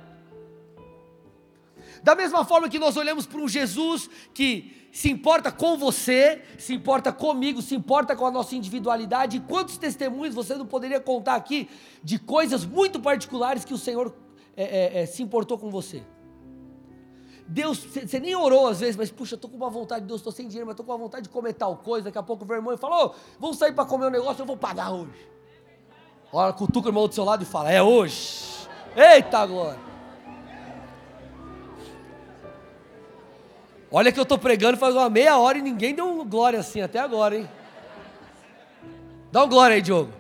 Da mesma forma que nós olhamos para um Jesus que se importa com você, se importa comigo, se importa com a nossa individualidade. quantos testemunhos você não poderia contar aqui de coisas muito particulares que o Senhor é, é, é, se importou com você? Deus, você nem orou às vezes, mas puxa, estou com uma vontade de Deus, estou sem dinheiro, mas estou com uma vontade de comer tal coisa. Daqui a pouco o irmão falou: oh, vamos sair para comer um negócio, eu vou pagar hoje. Olha, cutuca o irmão do seu lado e fala: é hoje. Eita glória. Olha que eu estou pregando faz uma meia hora e ninguém deu um glória assim até agora, hein? Dá um glória aí, Diogo.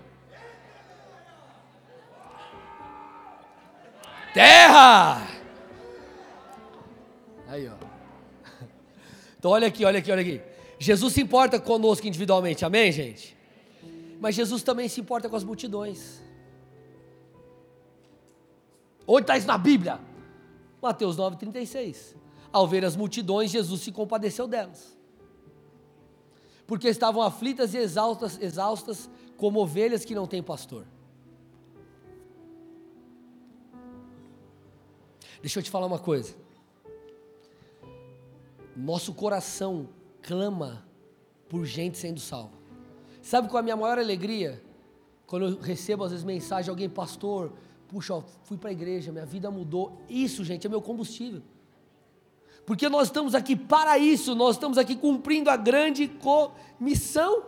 Terra! Aí, ó. Então olha aqui, olha aqui, olha aqui. Jesus se importa conosco individualmente, amém, gente? Mas Jesus também se importa com as multidões. Onde está isso na Bíblia? Mateus 9,36. Ao ver as multidões, Jesus se compadeceu delas. Porque estavam aflitas e exaustas, exaustas como ovelhas que não têm pastor. Deixa eu te falar uma coisa. Nosso coração clama por gente sendo salva. Sabe qual é a minha maior alegria? Quando eu recebo às vezes mensagem de alguém, pastor, puxa, ó, fui para a igreja, minha vida mudou. Isso, gente, é meu combustível porque nós estamos aqui para isso, nós estamos aqui cumprindo a grande comissão.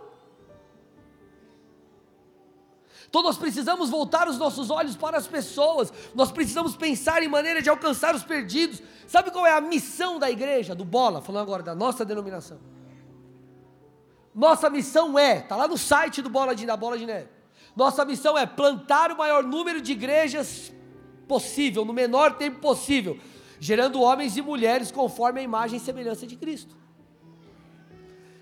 Então nós precisamos voltar os nossos olhos para as pessoas, nós precisamos pensar em maneira de alcançar os perdidos. Sabe qual é a missão da igreja, do Bola, falando agora da nossa denominação? Nossa missão é, está lá no site do Bola de, da Bola de Neve. Nossa missão é plantar o maior número de igrejas possível, no menor tempo possível, gerando homens e mulheres conforme a imagem e semelhança de Cristo.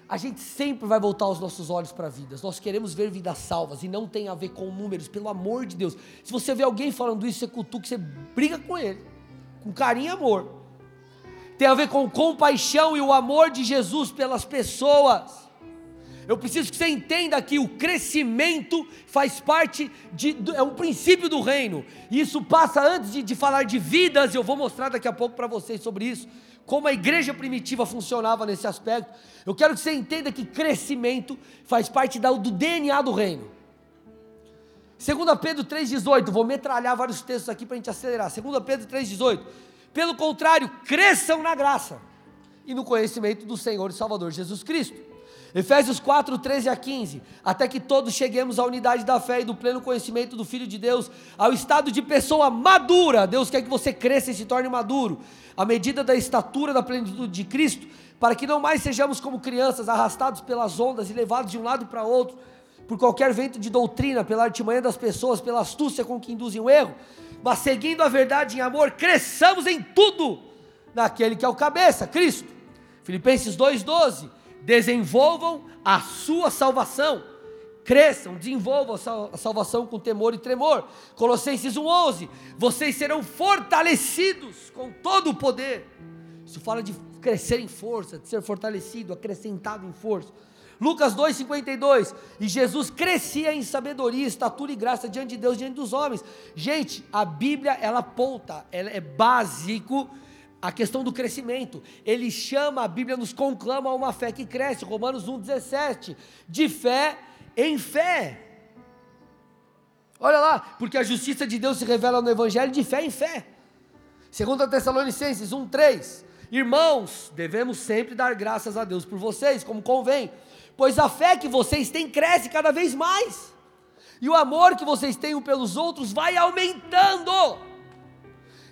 A gente sempre vai voltar os nossos olhos para vidas. Nós queremos ver vidas salvas e não tem a ver com números, pelo amor de Deus. Se você vê alguém falando isso, você cutuca, você briga com ele, com carinho e amor. Tem a ver com compaixão e o amor de Jesus pelas pessoas. Eu preciso que você entenda que o crescimento faz parte de, é um princípio do reino. E isso passa antes de, de falar de vidas, eu vou mostrar daqui a pouco para vocês sobre isso, como a igreja primitiva funcionava nesse aspecto. Eu quero que você entenda que crescimento faz parte da, do DNA do reino. 2 Pedro 3,18, vou metralhar vários textos aqui para a gente acelerar. 2 Pedro 3,18. Pelo contrário, cresçam na graça e no conhecimento do Senhor e Salvador Jesus Cristo. Efésios 4, 13 a 15. Até que todos cheguemos à unidade da fé e do pleno conhecimento do Filho de Deus, ao estado de pessoa madura. Deus quer que você cresça e se torne maduro, à medida da estatura da plenitude de Cristo, para que não mais sejamos como crianças, arrastados pelas ondas e levados de um lado para outro, por qualquer vento de doutrina, pela artimanha das pessoas, pela astúcia com que induzem o erro, mas seguindo a verdade em amor, cresçamos em tudo naquele que é o cabeça, Cristo. Filipenses 2,12 desenvolvam a sua salvação, cresçam, desenvolvam a salvação com temor e tremor. Colossenses 1,11: vocês serão fortalecidos com todo o poder. Isso fala de crescer em força, de ser fortalecido, acrescentado em força. Lucas 2,52, e Jesus crescia em sabedoria, estatura e graça diante de Deus, diante dos homens. Gente, a Bíblia, ela aponta, ela é básico a questão do crescimento. Ele chama, a Bíblia nos conclama a uma fé que cresce. Romanos 1,17. De fé em fé. Olha lá, porque a justiça de Deus se revela no Evangelho de fé em fé. Segundo a Tessalonicenses 1,3. Irmãos, devemos sempre dar graças a Deus por vocês, como convém, pois a fé que vocês têm cresce cada vez mais, e o amor que vocês têm pelos outros vai aumentando.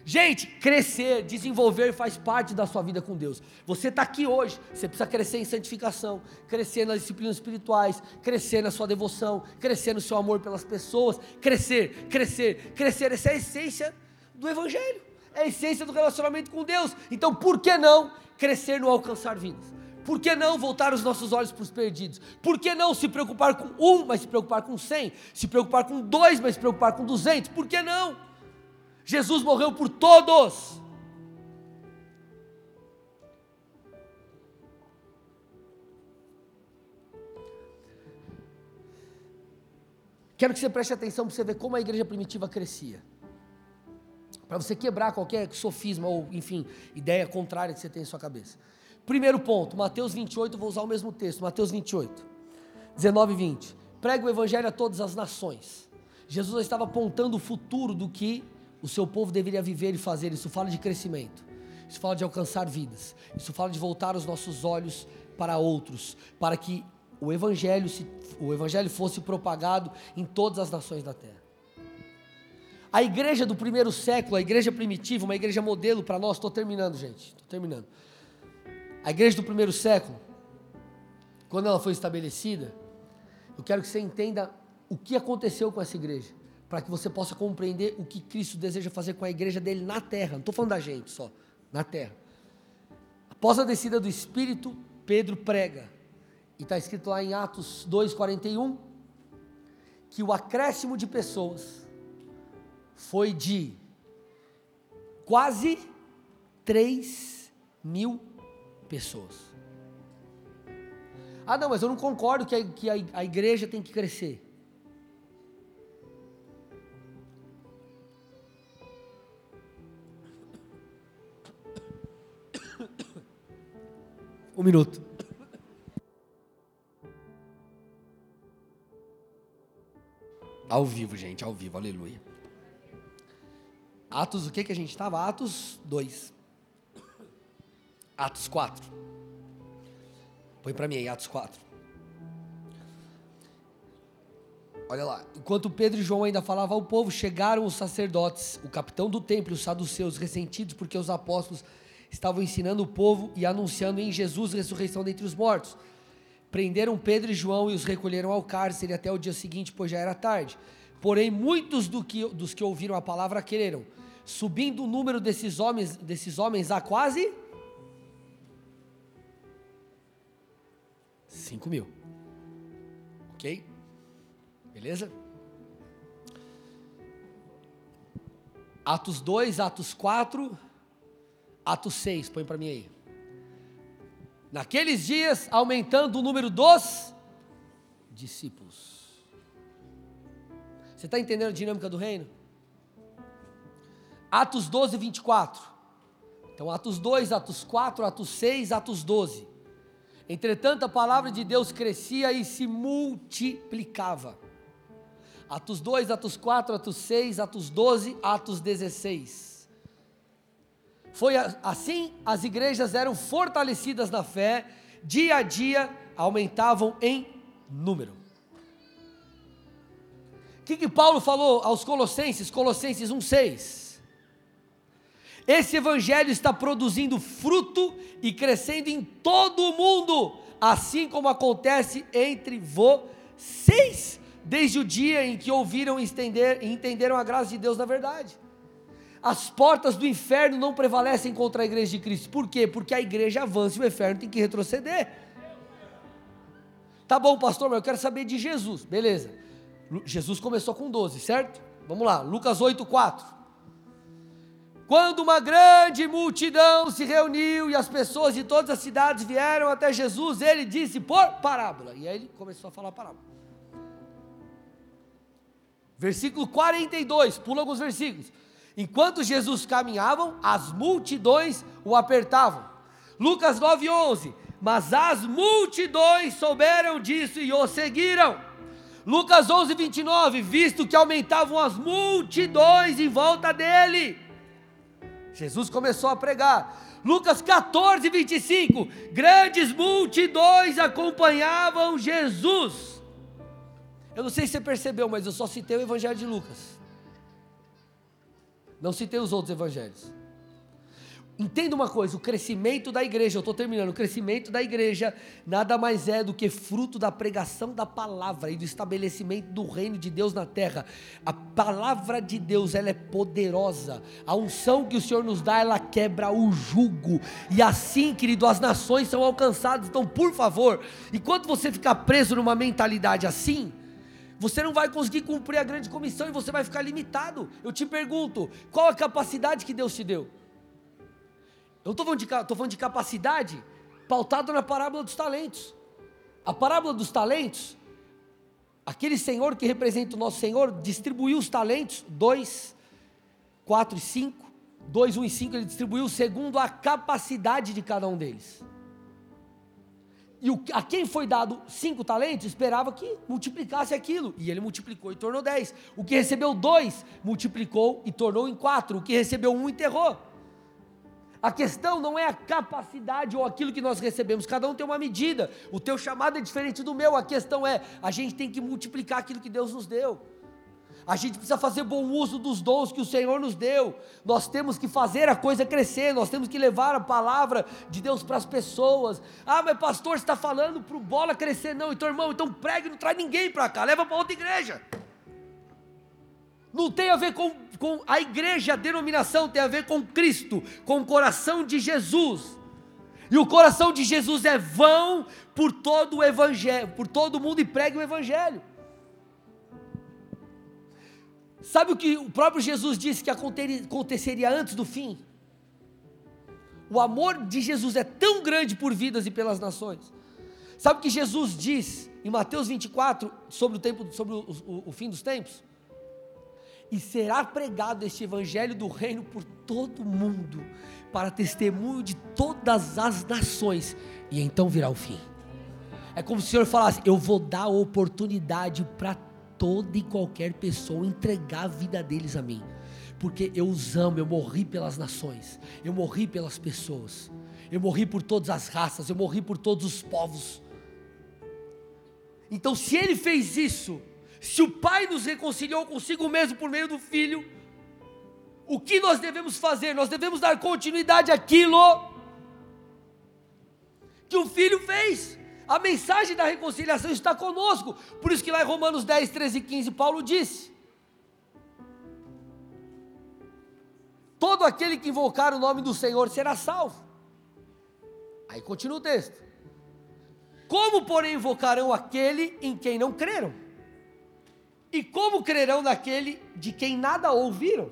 Gente, crescer, desenvolver faz parte da sua vida com Deus. Você está aqui hoje, você precisa crescer em santificação, crescer nas disciplinas espirituais, crescer na sua devoção, crescer no seu amor pelas pessoas, crescer, crescer, crescer. Essa é a essência do Evangelho, é a essência do relacionamento com Deus. Então, por que não crescer no alcançar vidas? Por que não voltar os nossos olhos para os perdidos? Por que não se preocupar com um, mas se preocupar com cem? Se preocupar com dois, mas se preocupar com duzentos? Por que não? Jesus morreu por todos. Quero que você preste atenção para você ver como a igreja primitiva crescia. Para você quebrar qualquer sofisma ou, enfim, ideia contrária que você tem em sua cabeça. Primeiro ponto, Mateus 28, vou usar o mesmo texto, Mateus 28, 19 e 20. Prega o evangelho a todas as nações. Jesus estava apontando o futuro do que o seu povo deveria viver e fazer. Isso fala de crescimento, isso fala de alcançar vidas, isso fala de voltar os nossos olhos para outros, para que o evangelho, se, o evangelho fosse propagado em todas as nações da terra. A igreja do primeiro século, a igreja primitiva, uma igreja modelo para nós, estou terminando, gente, estou terminando. A igreja do primeiro século, quando ela foi estabelecida, eu quero que você entenda o que aconteceu com essa igreja para que você possa compreender o que Cristo deseja fazer com a igreja dele na terra. Não estou falando da gente só, na terra. Após a descida do Espírito, Pedro prega. E está escrito lá em Atos 2,41 que o acréscimo de pessoas foi de quase 3 mil pessoas. Ah, não, mas eu não concordo que a, que a, a igreja tem que crescer. Um minuto. Ao vivo, gente, ao vivo, aleluia. Atos, o que que a gente estava? Atos 2. Atos 4. Põe para mim aí, Atos 4. Olha lá, enquanto Pedro e João ainda falavam ao povo, chegaram os sacerdotes, o capitão do templo, os saduceus, ressentidos porque os apóstolos estavam ensinando o povo e anunciando em Jesus a ressurreição dentre os mortos. Prenderam Pedro e João e os recolheram ao cárcere até o dia seguinte, pois já era tarde. Porém, muitos do que, dos que ouviram a palavra quereram, subindo o número desses homens, desses homens a quase 5 mil. Ok? Beleza? Atos 2, Atos 4, Atos 6, põe para mim aí. Naqueles dias, aumentando o número dos discípulos. Você está entendendo a dinâmica do reino? Atos 12, 24. Então, Atos 2, Atos 4, Atos 6, Atos 12. Entretanto, a palavra de Deus crescia e se multiplicava. Atos 2, Atos 4, Atos 6, Atos 12, Atos 16. Foi assim as igrejas eram fortalecidas na fé, dia a dia aumentavam em número. O que, que Paulo falou aos Colossenses? Colossenses 1,6. Esse evangelho está produzindo fruto e crescendo em todo o mundo, assim como acontece entre vocês, desde o dia em que ouviram e entenderam a graça de Deus na verdade. As portas do inferno não prevalecem contra a igreja de Cristo. Por quê? Porque a igreja avança e o inferno tem que retroceder. Tá bom, pastor, mas eu quero saber de Jesus. Beleza. Jesus começou com 12, certo? Vamos lá, Lucas 8, 4. Quando uma grande multidão se reuniu e as pessoas de todas as cidades vieram até Jesus, ele disse por parábola. E aí ele começou a falar parábola. Versículo 42, pula alguns versículos. Enquanto Jesus caminhava, as multidões o apertavam. Lucas 9:11. Mas as multidões souberam disso e o seguiram. Lucas 11:29. Visto que aumentavam as multidões em volta dele, Jesus começou a pregar. Lucas 14, 25: Grandes multidões acompanhavam Jesus. Eu não sei se você percebeu, mas eu só citei o Evangelho de Lucas. Não citei os outros evangelhos. Entenda uma coisa: o crescimento da igreja, eu estou terminando, o crescimento da igreja nada mais é do que fruto da pregação da palavra e do estabelecimento do reino de Deus na terra. A palavra de Deus, ela é poderosa. A unção que o Senhor nos dá, ela quebra o jugo. E assim, querido, as nações são alcançadas. Então, por favor, enquanto você ficar preso numa mentalidade assim, você não vai conseguir cumprir a grande comissão e você vai ficar limitado. Eu te pergunto, qual a capacidade que Deus te deu? Eu estou falando, falando de capacidade pautado na parábola dos talentos. A parábola dos talentos, aquele Senhor que representa o nosso Senhor, distribuiu os talentos, dois, quatro e cinco, dois, um e cinco, ele distribuiu segundo a capacidade de cada um deles. E o, a quem foi dado cinco talentos esperava que multiplicasse aquilo. E ele multiplicou e tornou dez. O que recebeu dois, multiplicou e tornou em quatro. O que recebeu um, enterrou. A questão não é a capacidade ou aquilo que nós recebemos, cada um tem uma medida. O teu chamado é diferente do meu. A questão é, a gente tem que multiplicar aquilo que Deus nos deu. A gente precisa fazer bom uso dos dons que o Senhor nos deu. Nós temos que fazer a coisa crescer, nós temos que levar a palavra de Deus para as pessoas. Ah, mas pastor, está falando para o bola crescer? Não, então irmão, então pregue, não traz ninguém para cá, leva para outra igreja. Não tem a ver com, com a igreja, a denominação tem a ver com Cristo, com o coração de Jesus. E o coração de Jesus é vão por todo o evangelho, por todo mundo e pregue o evangelho. Sabe o que o próprio Jesus disse que aconteceria antes do fim? O amor de Jesus é tão grande por vidas e pelas nações. Sabe o que Jesus diz em Mateus 24 sobre o tempo, sobre o, o, o fim dos tempos? E será pregado este evangelho do reino por todo o mundo, para testemunho de todas as nações, e então virá o fim. É como se o Senhor falasse: Eu vou dar oportunidade para toda e qualquer pessoa entregar a vida deles a mim, porque eu os amo, eu morri pelas nações, eu morri pelas pessoas, eu morri por todas as raças, eu morri por todos os povos. Então, se ele fez isso, se o Pai nos reconciliou consigo mesmo por meio do Filho, o que nós devemos fazer? Nós devemos dar continuidade àquilo que o Filho fez. A mensagem da reconciliação está conosco. Por isso que lá em Romanos 10, 13 e 15, Paulo disse: Todo aquele que invocar o nome do Senhor será salvo. Aí continua o texto. Como, porém, invocarão aquele em quem não creram? E como crerão naquele de quem nada ouviram?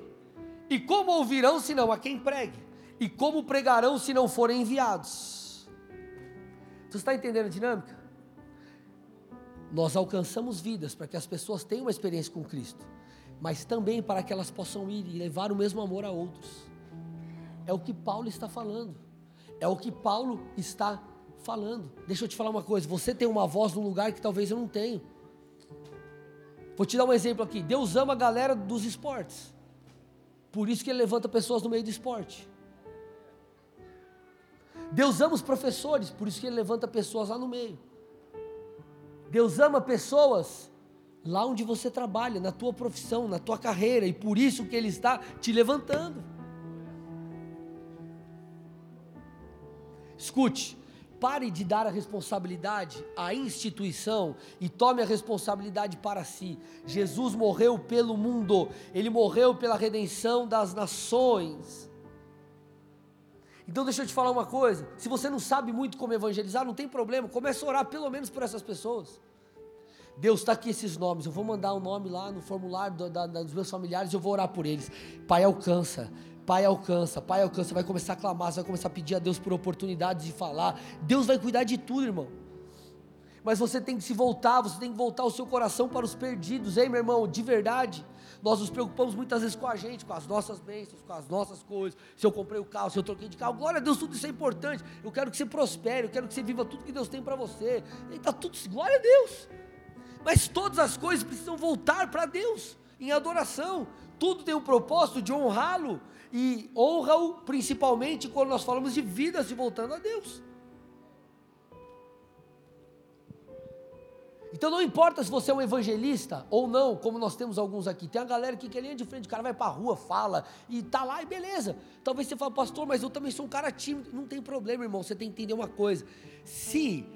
E como ouvirão se não a quem pregue? E como pregarão se não forem enviados? Você está entendendo a dinâmica? Nós alcançamos vidas para que as pessoas tenham uma experiência com Cristo, mas também para que elas possam ir e levar o mesmo amor a outros. É o que Paulo está falando. É o que Paulo está falando. Deixa eu te falar uma coisa: você tem uma voz num lugar que talvez eu não tenho. Vou te dar um exemplo aqui. Deus ama a galera dos esportes. Por isso que ele levanta pessoas no meio do esporte. Deus ama os professores, por isso que ele levanta pessoas lá no meio. Deus ama pessoas lá onde você trabalha, na tua profissão, na tua carreira, e por isso que Ele está te levantando. Escute, pare de dar a responsabilidade à instituição e tome a responsabilidade para si. Jesus morreu pelo mundo, ele morreu pela redenção das nações. Então deixa eu te falar uma coisa: se você não sabe muito como evangelizar, não tem problema, comece a orar pelo menos por essas pessoas. Deus está aqui esses nomes, eu vou mandar o um nome lá no formulário do, da, dos meus familiares, eu vou orar por eles. Pai, alcança, Pai alcança, Pai alcança, vai começar a clamar, você vai começar a pedir a Deus por oportunidades de falar. Deus vai cuidar de tudo, irmão. Mas você tem que se voltar, você tem que voltar o seu coração para os perdidos, hein, meu irmão? De verdade. Nós nos preocupamos muitas vezes com a gente, com as nossas bênçãos, com as nossas coisas. Se eu comprei o carro, se eu troquei de carro, glória a Deus, tudo isso é importante. Eu quero que você prospere, eu quero que você viva tudo que Deus tem para você. E tá tudo, glória a Deus. Mas todas as coisas precisam voltar para Deus em adoração. Tudo tem o propósito de honrá-lo e honra-o principalmente quando nós falamos de vida se voltando a Deus. Então não importa se você é um evangelista ou não, como nós temos alguns aqui. Tem a galera que quer linha de frente, o cara vai para a rua, fala e tá lá e beleza. Talvez você fale, pastor, mas eu também sou um cara tímido. Não tem problema, irmão. Você tem que entender uma coisa. Se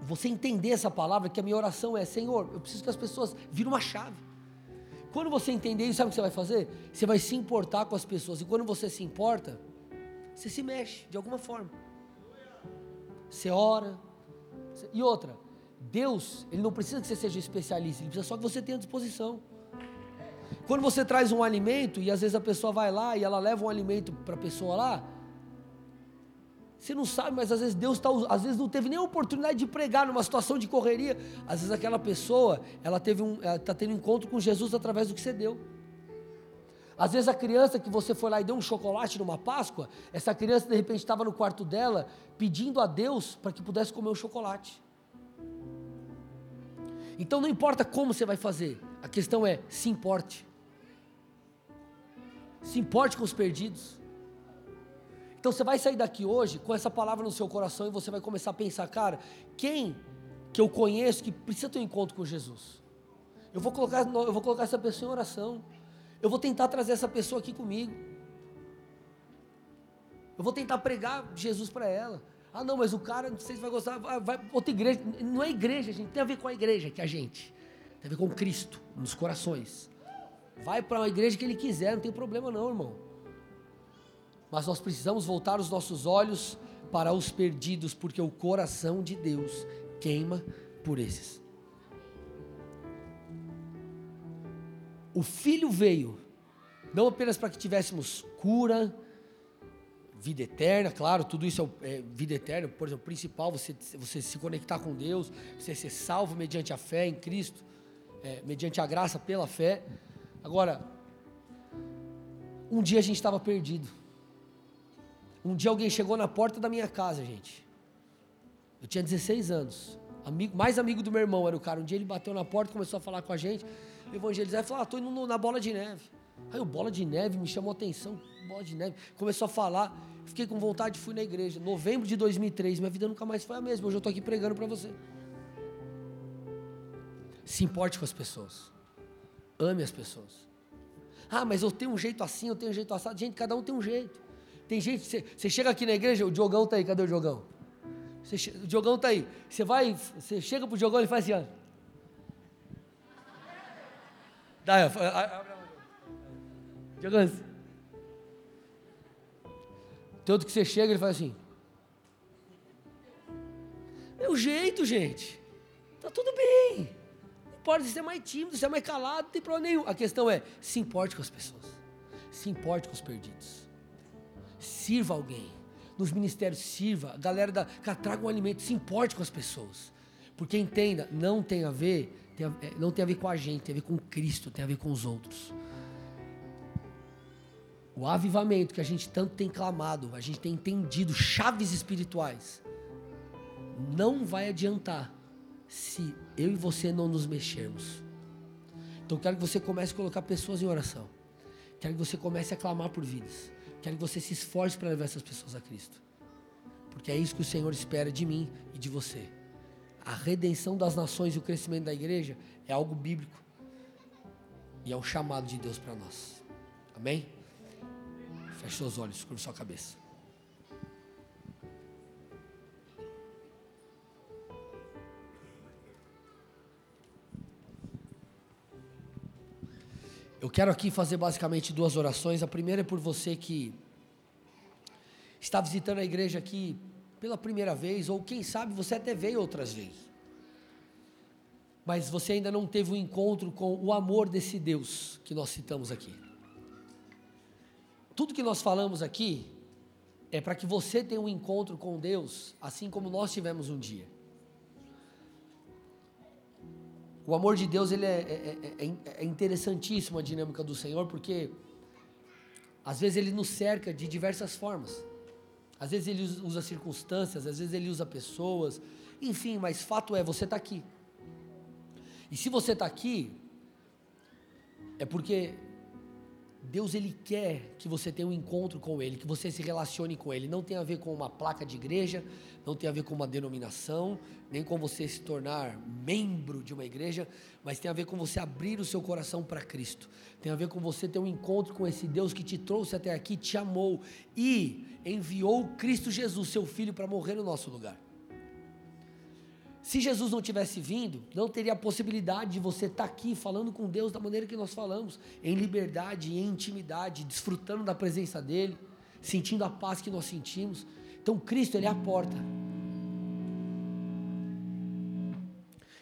você entender essa palavra, que a minha oração é, Senhor, eu preciso que as pessoas virem uma chave. Quando você entender isso, sabe o que você vai fazer? Você vai se importar com as pessoas. E quando você se importa, você se mexe de alguma forma. Você ora. E outra, Deus, Ele não precisa que você seja especialista, Ele precisa só que você tenha disposição. Quando você traz um alimento e às vezes a pessoa vai lá e ela leva um alimento para a pessoa lá, você não sabe, mas às vezes Deus está, às vezes não teve nem a oportunidade de pregar numa situação de correria. Às vezes aquela pessoa, ela teve um, está tendo um encontro com Jesus através do que você deu. Às vezes a criança que você foi lá e deu um chocolate numa Páscoa, essa criança de repente estava no quarto dela pedindo a Deus para que pudesse comer o chocolate. Então não importa como você vai fazer, a questão é se importe. Se importe com os perdidos. Então você vai sair daqui hoje com essa palavra no seu coração e você vai começar a pensar, cara, quem que eu conheço que precisa ter um encontro com Jesus? Eu vou colocar, eu vou colocar essa pessoa em oração. Eu vou tentar trazer essa pessoa aqui comigo. Eu vou tentar pregar Jesus para ela. Ah, não, mas o cara, não sei se vai gostar, vai, vai outra igreja. Não é igreja, gente. Tem a ver com a igreja, que é a gente. Tem a ver com Cristo, nos corações. Vai para uma igreja que ele quiser, não tem problema não, irmão. Mas nós precisamos voltar os nossos olhos para os perdidos, porque o coração de Deus queima por esses. O Filho veio, não apenas para que tivéssemos cura, vida eterna, claro, tudo isso é, é, vida eterna, por exemplo, o principal, você, você se conectar com Deus, você ser salvo mediante a fé em Cristo, é, mediante a graça pela fé. Agora, um dia a gente estava perdido. Um dia alguém chegou na porta da minha casa, gente. Eu tinha 16 anos. Amigo, mais amigo do meu irmão era o cara. Um dia ele bateu na porta, começou a falar com a gente, evangelizar e falou: ah, tô indo na bola de neve. Aí o bola de neve me chamou a atenção, bola de neve. Começou a falar, fiquei com vontade, fui na igreja. Novembro de 2003, minha vida nunca mais foi a mesma. Hoje eu tô aqui pregando para você. Se importe com as pessoas. Ame as pessoas. Ah, mas eu tenho um jeito assim, eu tenho um jeito assado. Gente, cada um tem um jeito. Tem gente, você, chega aqui na igreja, o Diogão tá aí, cadê o Diogão? Você, o Diogão tá aí. Você vai, você chega pro Diogão e faz assim, ó. Dá, abre a Diogão. Tem outro que você chega ele faz assim. É o jeito, gente. Tá tudo bem. Não importa se você é mais tímido, se é mais calado, não tem problema nenhum. A questão é, se importe com as pessoas. Se importe com os perdidos sirva alguém. Nos ministérios, sirva. A galera da. Cara, traga um alimento, se importe com as pessoas. Porque entenda, não tem a ver, tem a, é, não tem a ver com a gente, tem a ver com Cristo, tem a ver com os outros. O avivamento que a gente tanto tem clamado, a gente tem entendido, chaves espirituais, não vai adiantar se eu e você não nos mexermos. Então quero que você comece a colocar pessoas em oração. Quero que você comece a clamar por vidas. Quero que você se esforce para levar essas pessoas a Cristo. Porque é isso que o Senhor espera de mim e de você. a redenção das nações e o crescimento da igreja é algo bíblico. E é um chamado de Deus para nós. Amém? Feche seus olhos, curva sua cabeça. Eu quero aqui fazer basicamente duas orações. A primeira é por você que está visitando a igreja aqui pela primeira vez, ou quem sabe você até veio outras vezes. Mas você ainda não teve um encontro com o amor desse Deus que nós citamos aqui. Tudo que nós falamos aqui é para que você tenha um encontro com Deus, assim como nós tivemos um dia. O amor de Deus ele é, é, é, é interessantíssimo a dinâmica do Senhor, porque às vezes ele nos cerca de diversas formas. Às vezes ele usa circunstâncias, às vezes ele usa pessoas, enfim, mas fato é, você está aqui. E se você está aqui, é porque Deus ele quer que você tenha um encontro com Ele, que você se relacione com Ele. Não tem a ver com uma placa de igreja, não tem a ver com uma denominação, nem com você se tornar membro de uma igreja, mas tem a ver com você abrir o seu coração para Cristo. Tem a ver com você ter um encontro com esse Deus que te trouxe até aqui, te amou e enviou Cristo Jesus, seu Filho, para morrer no nosso lugar. Se Jesus não tivesse vindo, não teria a possibilidade de você estar tá aqui falando com Deus da maneira que nós falamos, em liberdade, em intimidade, desfrutando da presença dEle, sentindo a paz que nós sentimos. Então Cristo, Ele é a porta.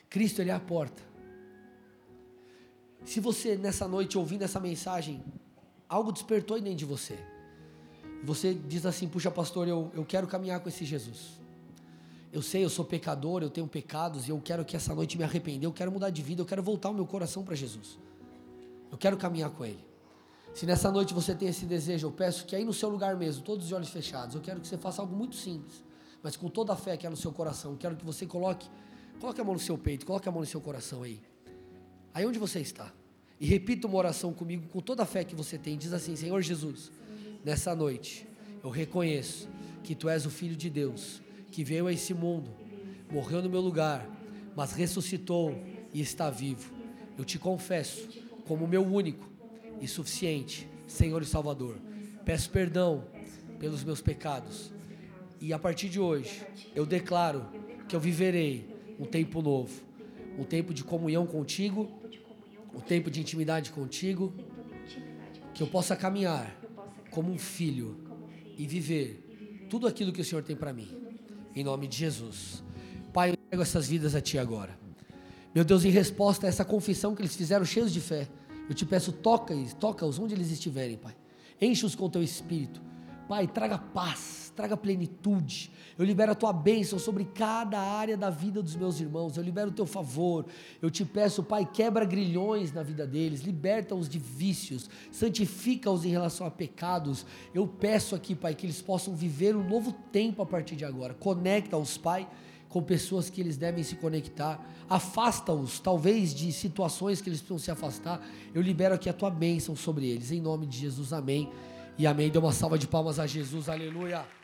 Cristo, Ele é a porta. Se você nessa noite ouvindo essa mensagem, algo despertou dentro de você, você diz assim: Puxa, pastor, eu, eu quero caminhar com esse Jesus. Eu sei, eu sou pecador, eu tenho pecados e eu quero que essa noite me arrepender, eu quero mudar de vida, eu quero voltar o meu coração para Jesus. Eu quero caminhar com Ele. Se nessa noite você tem esse desejo, eu peço que aí no seu lugar mesmo, todos os olhos fechados, eu quero que você faça algo muito simples, mas com toda a fé que é no seu coração. Quero que você coloque, coloque a mão no seu peito, coloque a mão no seu coração aí. Aí onde você está. E repita uma oração comigo com toda a fé que você tem. Diz assim: Senhor Jesus, nessa noite eu reconheço que tu és o Filho de Deus que veio a esse mundo, morreu no meu lugar, mas ressuscitou e está vivo. Eu te confesso como meu único e suficiente Senhor e Salvador. Peço perdão pelos meus pecados. E a partir de hoje, eu declaro que eu viverei um tempo novo, um tempo de comunhão contigo, um tempo de intimidade contigo, que eu possa caminhar como um filho e viver tudo aquilo que o Senhor tem para mim em nome de Jesus. Pai, eu entrego essas vidas a Ti agora. Meu Deus, em resposta a essa confissão que eles fizeram cheios de fé, eu te peço, toca-os, toca-os onde eles estiverem, Pai. Enche-os com Teu Espírito. Pai, traga paz, traga plenitude. Eu libero a tua bênção sobre cada área da vida dos meus irmãos. Eu libero o teu favor. Eu te peço, Pai, quebra grilhões na vida deles, liberta-os de vícios, santifica-os em relação a pecados. Eu peço aqui, Pai, que eles possam viver um novo tempo a partir de agora. Conecta-os, Pai com pessoas que eles devem se conectar, afasta-os, talvez, de situações que eles precisam se afastar. Eu libero aqui a tua bênção sobre eles, em nome de Jesus, amém. E amém. Dê uma salva de palmas a Jesus. Aleluia.